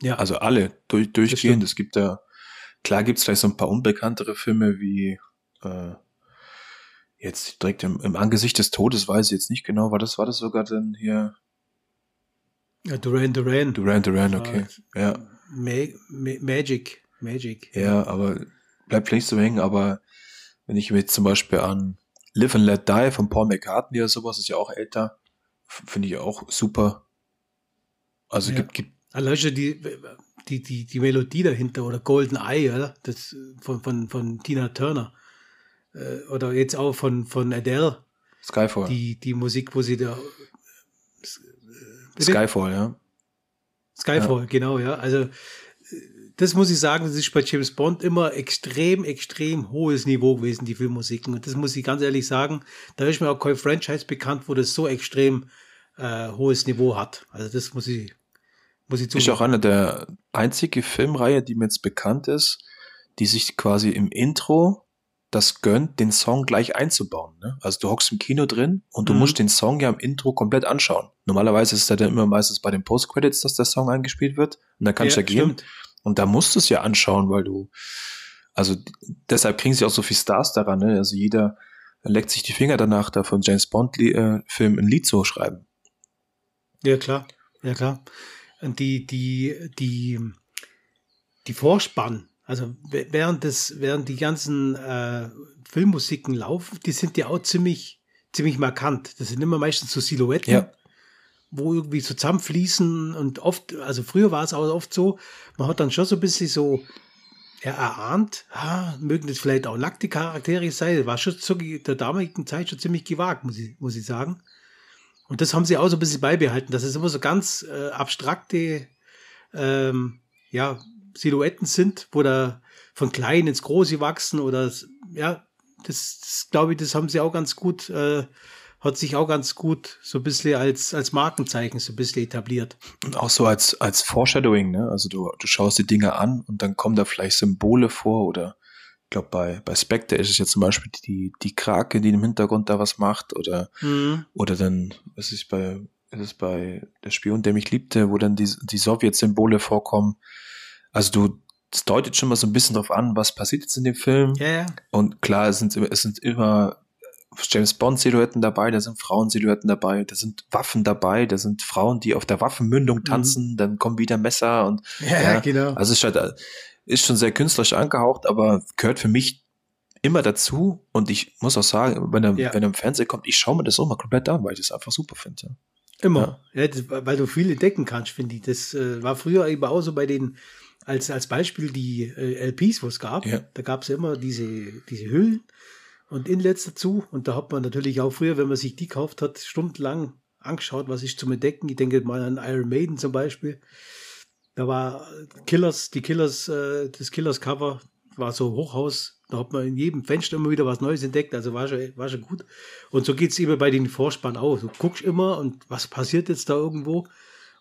Ja. Also alle durch, durchgehend. Es gibt ja, klar gibt es vielleicht so ein paar unbekanntere Filme wie äh, jetzt direkt im, im Angesicht des Todes, weiß ich jetzt nicht genau, war das, war das sogar dann hier? Ja, Duran Duran. Duran Duran, okay. Ja. Ma Ma Magic. Magic. Ja, aber bleibt vielleicht so hängen, aber wenn ich mir jetzt zum Beispiel an Live and Let Die von Paul McCartney oder sowas, ist ja auch älter, finde ich auch super. Also ja. gibt, gibt. Allein die, die, die, die Melodie dahinter oder Golden Eye, oder? Das von, von, von Tina Turner. Äh, oder jetzt auch von, von Adele. Skyfall. Die, die Musik, wo sie da. Skyfall, ja. Skyfall, ja. genau, ja. Also das muss ich sagen, das ist bei James Bond immer extrem, extrem hohes Niveau gewesen, die Filmmusiken. Und das muss ich ganz ehrlich sagen, da ist mir auch kein Franchise bekannt, wo das so extrem äh, hohes Niveau hat. Also das muss ich, muss ich zugeben. Ist auch eine der einzige Filmreihe, die mir jetzt bekannt ist, die sich quasi im Intro das gönnt, den Song gleich einzubauen. Ne? Also du hockst im Kino drin und du mhm. musst den Song ja im Intro komplett anschauen. Normalerweise ist es ja dann immer meistens bei den Post-Credits, dass der Song eingespielt wird. Und dann kannst du ja, ja gehen. Und da musst du es ja anschauen, weil du, also deshalb kriegen sie auch so viel Stars daran, ne? Also jeder leckt sich die Finger danach, da von James Bond äh, Film ein Lied zu schreiben. Ja, klar. Ja, klar. Und die, die, die, die Vorspann, also während das, während die ganzen äh, Filmmusiken laufen, die sind ja auch ziemlich, ziemlich markant. Das sind immer meistens so Silhouetten. Ja wo irgendwie zusammenfließen und oft, also früher war es auch oft so, man hat dann schon so ein bisschen so erahnt, ah, mögen das vielleicht auch nackte Charaktere sein, das war schon zu der damaligen Zeit schon ziemlich gewagt, muss ich, muss ich sagen. Und das haben sie auch so ein bisschen beibehalten, dass es immer so ganz äh, abstrakte ähm, ja, Silhouetten sind, wo da von klein ins große wachsen oder ja, das, das glaube ich, das haben sie auch ganz gut äh, hat sich auch ganz gut so ein bisschen als, als Markenzeichen so ein bisschen etabliert. Und auch so als, als Foreshadowing, ne? Also du, du schaust die Dinge an und dann kommen da vielleicht Symbole vor oder ich glaube bei, bei Spectre ist es ja zum Beispiel die, die Krake, die im Hintergrund da was macht oder, mhm. oder dann, was ist bei, ist es bei der Spion, der mich liebte, wo dann die, die Sowjet-Symbole vorkommen. Also du, es deutet schon mal so ein bisschen drauf an, was passiert jetzt in dem Film. Ja, ja. Und klar, es sind, es sind immer James Bond-Silhouetten dabei, da sind Frauen-Silhouetten dabei, da sind Waffen dabei, da sind Frauen, die auf der Waffenmündung mhm. tanzen, mhm. dann kommen wieder Messer und ja, ja genau. Also es ist, halt, ist schon sehr künstlerisch angehaucht, aber gehört für mich immer dazu und ich muss auch sagen, wenn er, ja. wenn er im Fernsehen kommt, ich schaue mir das auch mal komplett an, weil ich das einfach super finde. Immer, ja. das, weil du viele decken kannst, finde ich. Das äh, war früher eben auch so bei den, als, als Beispiel die äh, LPs, wo es gab, da gab es ja immer diese, diese Hüllen und Inlets dazu. Und da hat man natürlich auch früher, wenn man sich die gekauft hat, stundenlang angeschaut, was ist zum Entdecken. Ich denke mal an Iron Maiden zum Beispiel. Da war Killers, die Killers, äh, das Killers-Cover war so Hochhaus. Da hat man in jedem Fenster immer wieder was Neues entdeckt. Also war schon, war schon gut. Und so geht es immer bei den Vorspann auch. Du guckst immer und was passiert jetzt da irgendwo.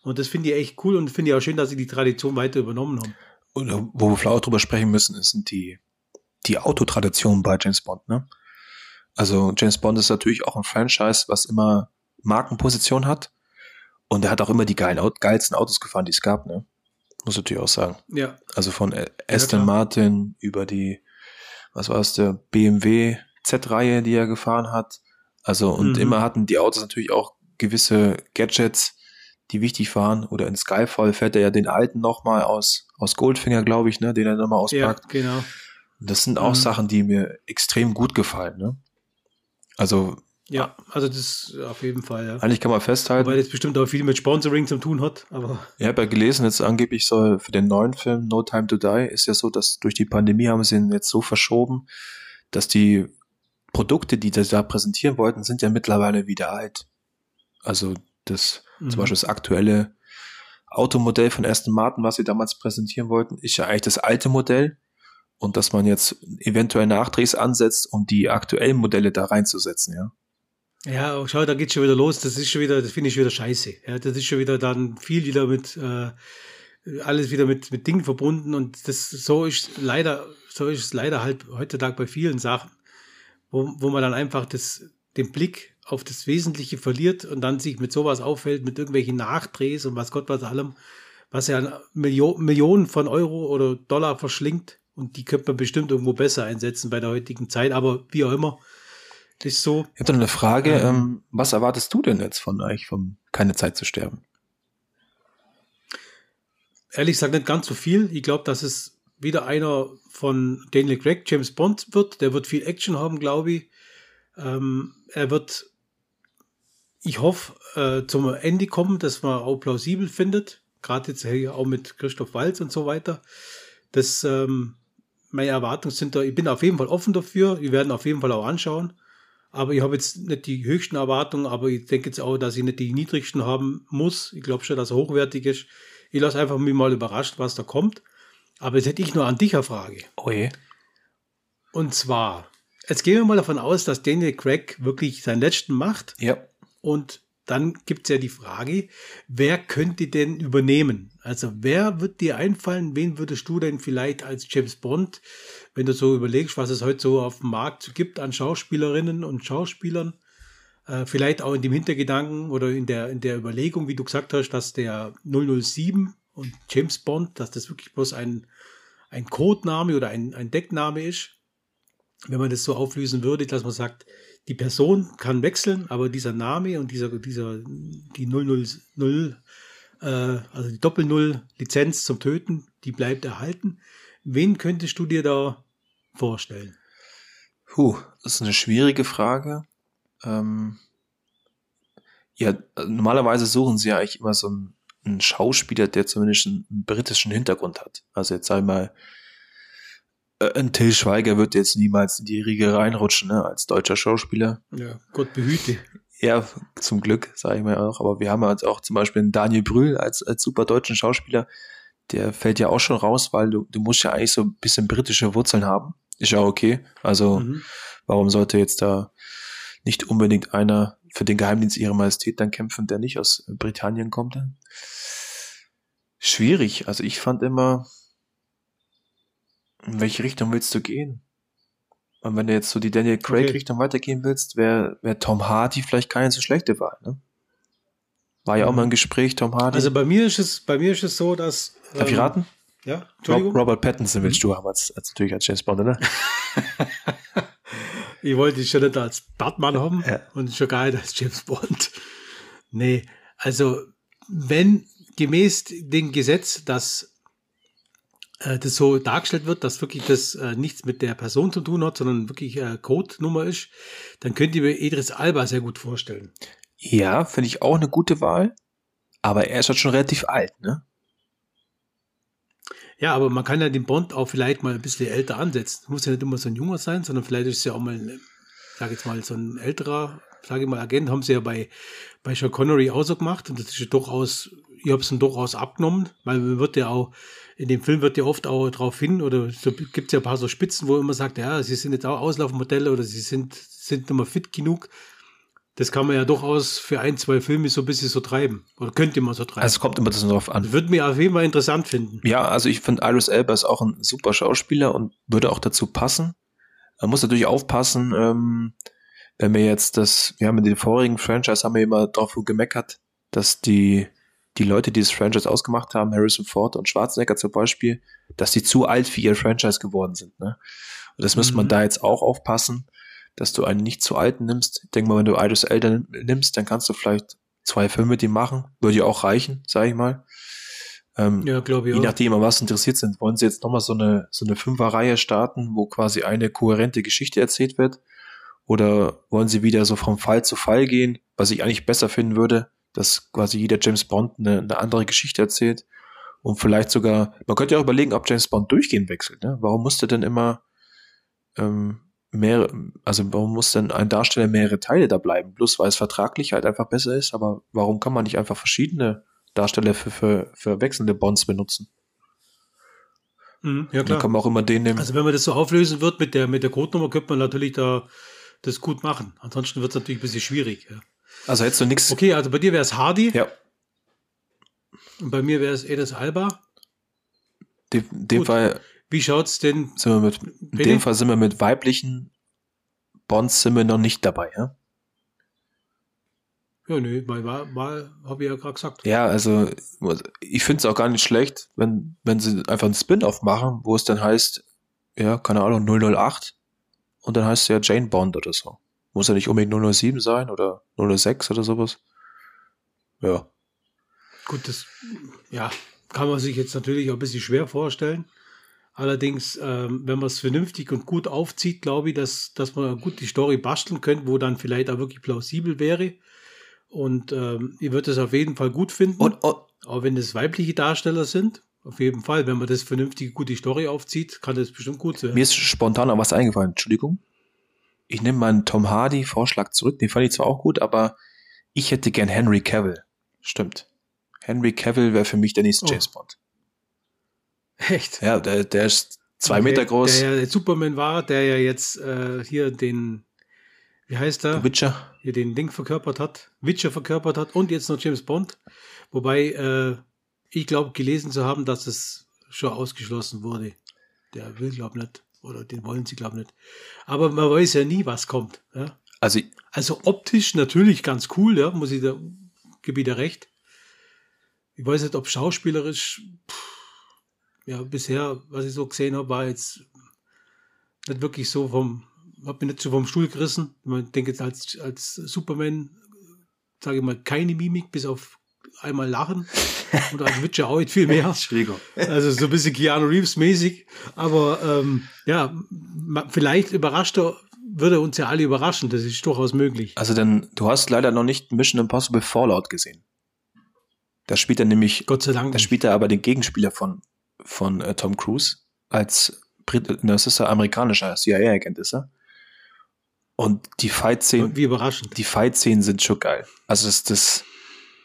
Und das finde ich echt cool und finde ich auch schön, dass sie die Tradition weiter übernommen haben. Und wo wir vielleicht auch drüber sprechen müssen, sind die die Autotradition bei James Bond, ne? Also James Bond ist natürlich auch ein Franchise, was immer Markenposition hat. Und er hat auch immer die geilen, geilsten Autos gefahren, die es gab, ne? Muss natürlich auch sagen. Ja. Also von Aston ja, Martin über die, was war es, der BMW Z-Reihe, die er gefahren hat. Also, und mhm. immer hatten die Autos natürlich auch gewisse Gadgets, die wichtig waren. Oder in Skyfall fährt er ja den alten nochmal aus, aus Goldfinger, glaube ich, ne, den er nochmal auspackt. Ja, genau. Das sind auch mhm. Sachen, die mir extrem gut gefallen. Ne? Also Ja, also das auf jeden Fall, ja. Eigentlich kann man festhalten. Weil das bestimmt auch viel mit Sponsoring zu tun hat, aber. Ich habe ja gelesen, jetzt angeblich soll für den neuen Film No Time to Die ist ja so, dass durch die Pandemie haben sie ihn jetzt so verschoben, dass die Produkte, die sie da präsentieren wollten, sind ja mittlerweile wieder alt. Also das, mhm. zum Beispiel das aktuelle Automodell von Aston Martin, was sie damals präsentieren wollten, ist ja eigentlich das alte Modell und dass man jetzt eventuell Nachdrehs ansetzt, um die aktuellen Modelle da reinzusetzen, ja. Ja, schau, da geht's schon wieder los. Das ist schon wieder, das finde ich schon wieder scheiße. Ja, das ist schon wieder dann viel wieder mit, äh, alles wieder mit, mit Dingen verbunden und das, so ist leider, so ist es leider halt heutzutage bei vielen Sachen, wo, wo man dann einfach das, den Blick auf das Wesentliche verliert und dann sich mit sowas auffällt, mit irgendwelchen Nachdrehs und was Gott was allem, was ja Millio Millionen von Euro oder Dollar verschlingt und die könnte man bestimmt irgendwo besser einsetzen bei der heutigen Zeit, aber wie auch immer, ist so. Ich habe da eine Frage. Ähm, ähm, was erwartest du denn jetzt von euch, von Keine Zeit zu sterben? Ehrlich gesagt nicht ganz so viel. Ich glaube, dass es wieder einer von Daniel Craig, James Bond wird. Der wird viel Action haben, glaube ich. Ähm, er wird, ich hoffe, äh, zum Ende kommen, dass man auch plausibel findet. Gerade jetzt hier auch mit Christoph Walz und so weiter. Das, ähm, meine Erwartungen sind da, ich bin auf jeden Fall offen dafür. Wir werden auf jeden Fall auch anschauen. Aber ich habe jetzt nicht die höchsten Erwartungen, aber ich denke jetzt auch, dass ich nicht die niedrigsten haben muss. Ich glaube schon, dass er hochwertig ist. Ich lasse einfach mich mal überrascht, was da kommt. Aber jetzt hätte ich nur an dich eine Frage. Oh je. Und zwar, jetzt gehen wir mal davon aus, dass Daniel Craig wirklich seinen letzten macht. Ja. Und dann gibt es ja die Frage, wer könnte denn übernehmen? Also wer wird dir einfallen, wen würdest du denn vielleicht als James Bond, wenn du so überlegst, was es heute so auf dem Markt gibt an Schauspielerinnen und Schauspielern, äh, vielleicht auch in dem Hintergedanken oder in der, in der Überlegung, wie du gesagt hast, dass der 007 und James Bond, dass das wirklich bloß ein, ein Codename oder ein, ein Deckname ist, wenn man das so auflösen würde, dass man sagt, die Person kann wechseln, aber dieser Name und dieser, dieser, die 000, äh, also die Doppel-Null-Lizenz zum Töten, die bleibt erhalten. Wen könntest du dir da vorstellen? Puh, das ist eine schwierige Frage. Ähm, ja, normalerweise suchen sie ja eigentlich immer so einen, einen Schauspieler, der zumindest einen, britischen Hintergrund hat. Also jetzt ich mal, ein Till Schweiger wird jetzt niemals in die Riege reinrutschen, ne, als deutscher Schauspieler. Ja, Gott behüte. Ja, zum Glück, sage ich mal auch. Aber wir haben jetzt auch zum Beispiel einen Daniel Brühl als, als super deutschen Schauspieler. Der fällt ja auch schon raus, weil du, du musst ja eigentlich so ein bisschen britische Wurzeln haben. Ist ja okay. Also, mhm. warum sollte jetzt da nicht unbedingt einer für den Geheimdienst ihrer Majestät dann kämpfen, der nicht aus Britannien kommt? Schwierig. Also ich fand immer, in welche Richtung willst du gehen? Und wenn du jetzt so die Daniel Craig-Richtung okay. weitergehen willst, wäre wär Tom Hardy vielleicht keine so schlechte Wahl, ne? War ja auch mhm. mal ein Gespräch, Tom Hardy. Also bei mir ist es, bei mir ist es so, dass. Darf ich ähm, raten? Ja, Entschuldigung. Robert Pattinson willst mhm. du haben als, als natürlich als James Bond, oder? ich wollte dich schon nicht als Batman haben ja. und schon gar nicht als James Bond. Nee, also wenn gemäß dem Gesetz, dass äh, das so dargestellt wird, dass wirklich das äh, nichts mit der Person zu tun hat, sondern wirklich äh, Codenummer ist, dann könnt ihr mir Idris Alba sehr gut vorstellen. Ja, finde ich auch eine gute Wahl. Aber er ist halt schon relativ alt, ne? Ja, aber man kann ja den Bond auch vielleicht mal ein bisschen älter ansetzen. Muss ja nicht immer so ein junger sein, sondern vielleicht ist es ja auch mal, sag jetzt mal, so ein älterer, sage ich mal, Agent. Haben sie ja bei, bei Sean Connery auch so gemacht. Und das ist ja durchaus, ich habe es dann durchaus abgenommen, weil man wird ja auch in dem Film wird ja oft auch darauf hin, oder so gibt es ja ein paar so Spitzen, wo immer sagt, ja, sie sind jetzt auch Auslaufmodelle oder sie sind, sind immer fit genug. Das kann man ja durchaus für ein, zwei Filme so ein bisschen so treiben. Oder könnte man so treiben. Also es kommt immer das drauf an. Würde mir auf jeden Fall interessant finden. Ja, also ich finde Iris Elba ist auch ein super Schauspieler und würde auch dazu passen. Man muss natürlich aufpassen, ähm, wenn wir jetzt das, wir haben in den vorigen Franchise haben wir immer darauf gemeckert, dass die die Leute, die das Franchise ausgemacht haben, Harrison Ford und Schwarzenegger zum Beispiel, dass die zu alt für ihr Franchise geworden sind. Ne? Und das mhm. müsste man da jetzt auch aufpassen, dass du einen nicht zu alten nimmst. Ich denke mal, wenn du Idris Elder nimmst, dann kannst du vielleicht zwei Filme mit ihm machen. Würde ja auch reichen, sage ich mal. Ähm, ja, glaube ich. Je nachdem, an was interessiert sind, wollen sie jetzt nochmal so eine, so eine Fünferreihe starten, wo quasi eine kohärente Geschichte erzählt wird. Oder wollen sie wieder so vom Fall zu Fall gehen, was ich eigentlich besser finden würde, dass quasi jeder James Bond eine, eine andere Geschichte erzählt und vielleicht sogar, man könnte ja auch überlegen, ob James Bond durchgehend wechselt. Ne? Warum musste denn immer ähm, mehrere, also warum muss denn ein Darsteller mehrere Teile da bleiben? Bloß weil es vertraglich halt einfach besser ist, aber warum kann man nicht einfach verschiedene Darsteller für, für, für wechselnde Bonds benutzen? Mhm, ja, Dann klar. kann man auch immer den nehmen. Also wenn man das so auflösen wird mit der, mit der Codenummer, könnte man natürlich da das gut machen. Ansonsten wird es natürlich ein bisschen schwierig. Ja. Also hättest du nichts. Okay, also bei dir wäre es Hardy Ja, und bei mir wäre es Edes Alba. in dem Gut. Fall Wie schaut's denn? sind wir mit, in dem Fall sind wir mit weiblichen Bonds sind wir noch nicht dabei, ja? Ja, nö, mal, mal, mal habe ich ja gerade gesagt. Ja, also ich finde es auch gar nicht schlecht, wenn, wenn sie einfach einen Spin-off machen, wo es dann heißt, ja, keine Ahnung, 008 und dann heißt es ja Jane Bond oder so. Muss ja nicht unbedingt 007 sein oder 006 oder sowas. Ja. Gut, das ja, kann man sich jetzt natürlich auch ein bisschen schwer vorstellen. Allerdings, ähm, wenn man es vernünftig und gut aufzieht, glaube ich, dass, dass man gut die Story basteln könnte, wo dann vielleicht auch wirklich plausibel wäre. Und ähm, ich würde es auf jeden Fall gut finden. Und, und Auch wenn es weibliche Darsteller sind, auf jeden Fall, wenn man das vernünftig gut die Story aufzieht, kann das bestimmt gut sein. mir ist spontan noch was eingefallen, Entschuldigung. Ich nehme meinen Tom Hardy-Vorschlag zurück, den fand ich zwar auch gut, aber ich hätte gern Henry Cavill. Stimmt. Henry Cavill wäre für mich der nächste Oh. James Bond. Echt? Ja, der, der ist zwei Okay, Meter groß. Der ja Superman war, der ja jetzt äh, hier den, wie heißt er? Witcher. hier den Ding verkörpert hat, Witcher verkörpert hat und jetzt noch James Bond. Wobei äh, ich glaube, gelesen zu haben, dass es schon ausgeschlossen wurde. Der will, glaube nicht. Oder den wollen sie, glaube nicht. Aber man weiß ja nie, was kommt. Ja? Also Also optisch natürlich ganz cool, ja, muss ich da, gebe ich dir recht. Ich weiß nicht, ob schauspielerisch, pff, ja, bisher, was ich so gesehen habe, war jetzt nicht wirklich so vom, hab mich nicht so vom Stuhl gerissen. Man denkt jetzt als, als Superman, sage ich mal, keine Mimik, bis auf einmal lachen. Und als Witcher auch nicht viel mehr. Also so ein bisschen Keanu Reeves mäßig. Aber ähm, ja, vielleicht überrascht er, würde uns ja alle überraschen. Das ist durchaus möglich. Also dann, du hast leider noch nicht Mission Impossible Fallout gesehen. Da spielt er nämlich, Gott sei Dank. da spielt er aber den Gegenspieler von, von äh, Tom Cruise als Brit, ne, das ist er amerikanischer CIA-Agent ist er. Und die Fight-Szenen, Wie überraschend. die Fight-Szenen sind schon geil. Also das, das,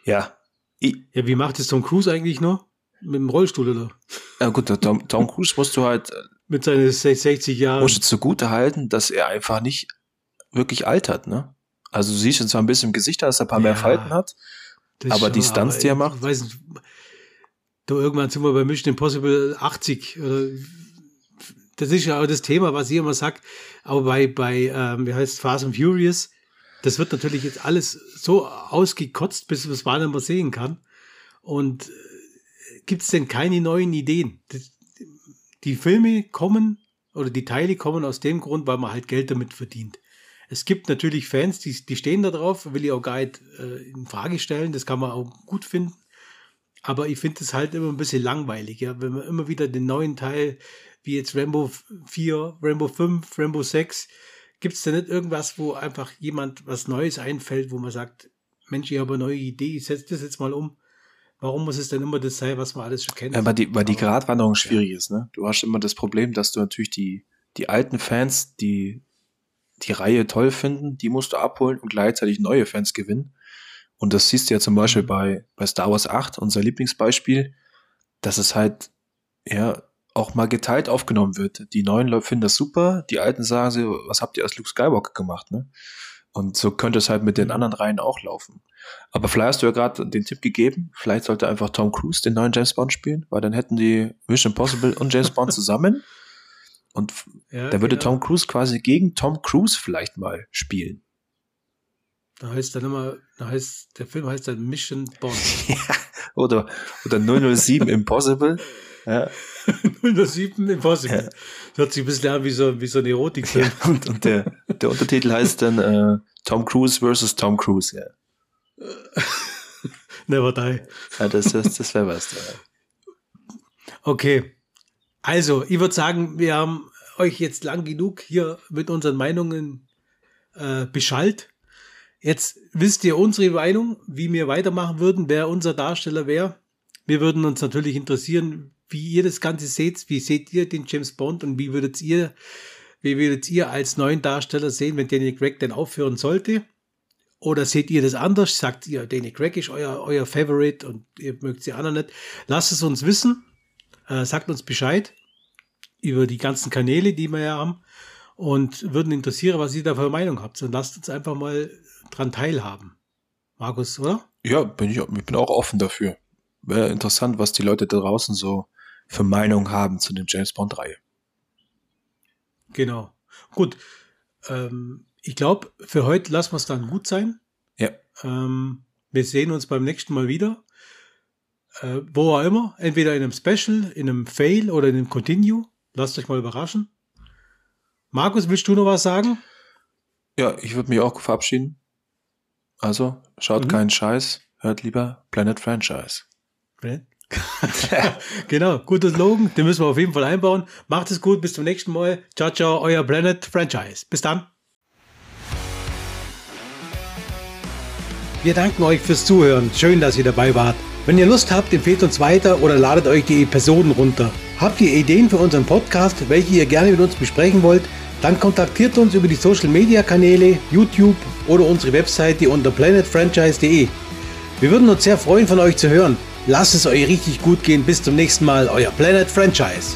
ja. Ich, Ja, wie macht es Tom Cruise eigentlich noch? Mit dem Rollstuhl oder? ja gut, Tom, Tom Cruise musst du halt, äh, Mit seinen 60 Jahren. musst du zugute halten, dass er einfach nicht wirklich altert, ne? Also du siehst jetzt zwar ein bisschen im Gesicht, dass er ein paar mehr Ja. Falten hat, aber die Stunts, die er ich macht? Weiß nicht, du, irgendwann sind wir bei Mission Impossible 80. Oder, das ist ja auch das Thema, was ich immer sag. Aber bei, bei ähm, wie heißt Fast and Furious, das wird natürlich jetzt alles so ausgekotzt, bis man es mal mehr sehen kann. Und äh, gibt es denn keine neuen Ideen? Die Filme kommen oder die Teile kommen aus dem Grund, weil man halt Geld damit verdient. Es gibt natürlich Fans, die, die stehen da drauf, will ich auch gar nicht äh, in Frage stellen, das kann man auch gut finden. Aber ich finde es halt immer ein bisschen langweilig, ja, wenn man immer wieder den neuen Teil, wie jetzt Rambo 4, Rambo 5, Rambo 6, gibt es da nicht irgendwas, wo einfach jemand was Neues einfällt, wo man sagt, Mensch, ich habe eine neue Idee, ich setze das jetzt mal um. Warum muss es denn immer das sein, was man alles schon kennt? Ja, weil die, weil die Gratwanderung schwierig ist, ne? Du hast immer das Problem, dass du natürlich die, die alten Fans, die die Reihe toll finden, die musst du abholen und gleichzeitig neue Fans gewinnen. Und das siehst du ja zum Beispiel Mhm. bei, bei Star Wars 8, unser Lieblingsbeispiel, dass es halt, ja, auch mal geteilt aufgenommen wird. Die neuen Leute finden das super, die alten sagen sie, was habt ihr als Luke Skywalker gemacht, ne? Und so könnte es halt mit den anderen Reihen auch laufen. Aber vielleicht hast du ja gerade den Tipp gegeben, vielleicht sollte einfach Tom Cruise den neuen James Bond spielen, weil dann hätten die Mission Impossible und James Bond zusammen. Und Ja, da würde genau. Tom Cruise quasi gegen Tom Cruise vielleicht mal spielen. Da heißt dann immer, da heißt, der Film heißt dann Mission Bond. Oder, oder 007 Impossible. Ja, 007 Impossible. Ja. Das hört sich ein bisschen an wie so, wie so ein Erotikfilm. ja und, und der, der Untertitel heißt dann äh, Tom Cruise versus Tom Cruise. Ja, Never die. ja das, das, das wäre was. Ja. Okay. Also, ich würde sagen, wir haben euch jetzt lang genug hier mit unseren Meinungen äh, beschallt. Jetzt wisst ihr unsere Meinung, wie wir weitermachen würden, wer unser Darsteller wäre. Wir würden uns natürlich interessieren, wie ihr das Ganze seht. Wie seht ihr den James Bond und wie würdet ihr, wie würdet ihr als neuen Darsteller sehen, wenn Daniel Craig denn aufhören sollte? Oder seht ihr das anders? Sagt ihr, Daniel Craig ist euer, euer Favorite und ihr mögt sie anderen nicht? Lasst es uns wissen. Äh, sagt uns Bescheid über die ganzen Kanäle, die wir ja haben. Und würden interessieren, was ihr da für Meinung habt. Und lasst uns einfach mal dran teilhaben. Markus, oder? Ja, bin ich, ich bin auch offen dafür. Wäre interessant, was die Leute da draußen so für Meinung haben zu der James Bond-Reihe. Genau. Gut. Ähm, ich glaube, für heute lassen wir es dann gut sein. Ja. Ähm, wir sehen uns beim nächsten Mal wieder. Äh, wo auch immer. Entweder in einem Special, in einem Fail oder in einem Continue. Lasst euch mal überraschen. Markus, willst du noch was sagen? Ja, ich würde mich auch verabschieden. Also, schaut mhm. keinen Scheiß, hört lieber Planet Franchise. genau, guter Slogan, den müssen wir auf jeden Fall einbauen. Macht es gut, bis zum nächsten Mal. Ciao, ciao, euer Planet Franchise. Bis dann. Wir danken euch fürs Zuhören. Schön, dass ihr dabei wart. Wenn ihr Lust habt, empfehlt uns weiter oder ladet euch die Episoden runter. Habt ihr Ideen für unseren Podcast, welche ihr gerne mit uns besprechen wollt? Dann kontaktiert uns über die Social Media Kanäle, YouTube oder unsere Webseite unter planetfranchise.de. Wir würden uns sehr freuen, von euch zu hören. Lasst es euch richtig gut gehen. Bis zum nächsten Mal, euer Planet Franchise.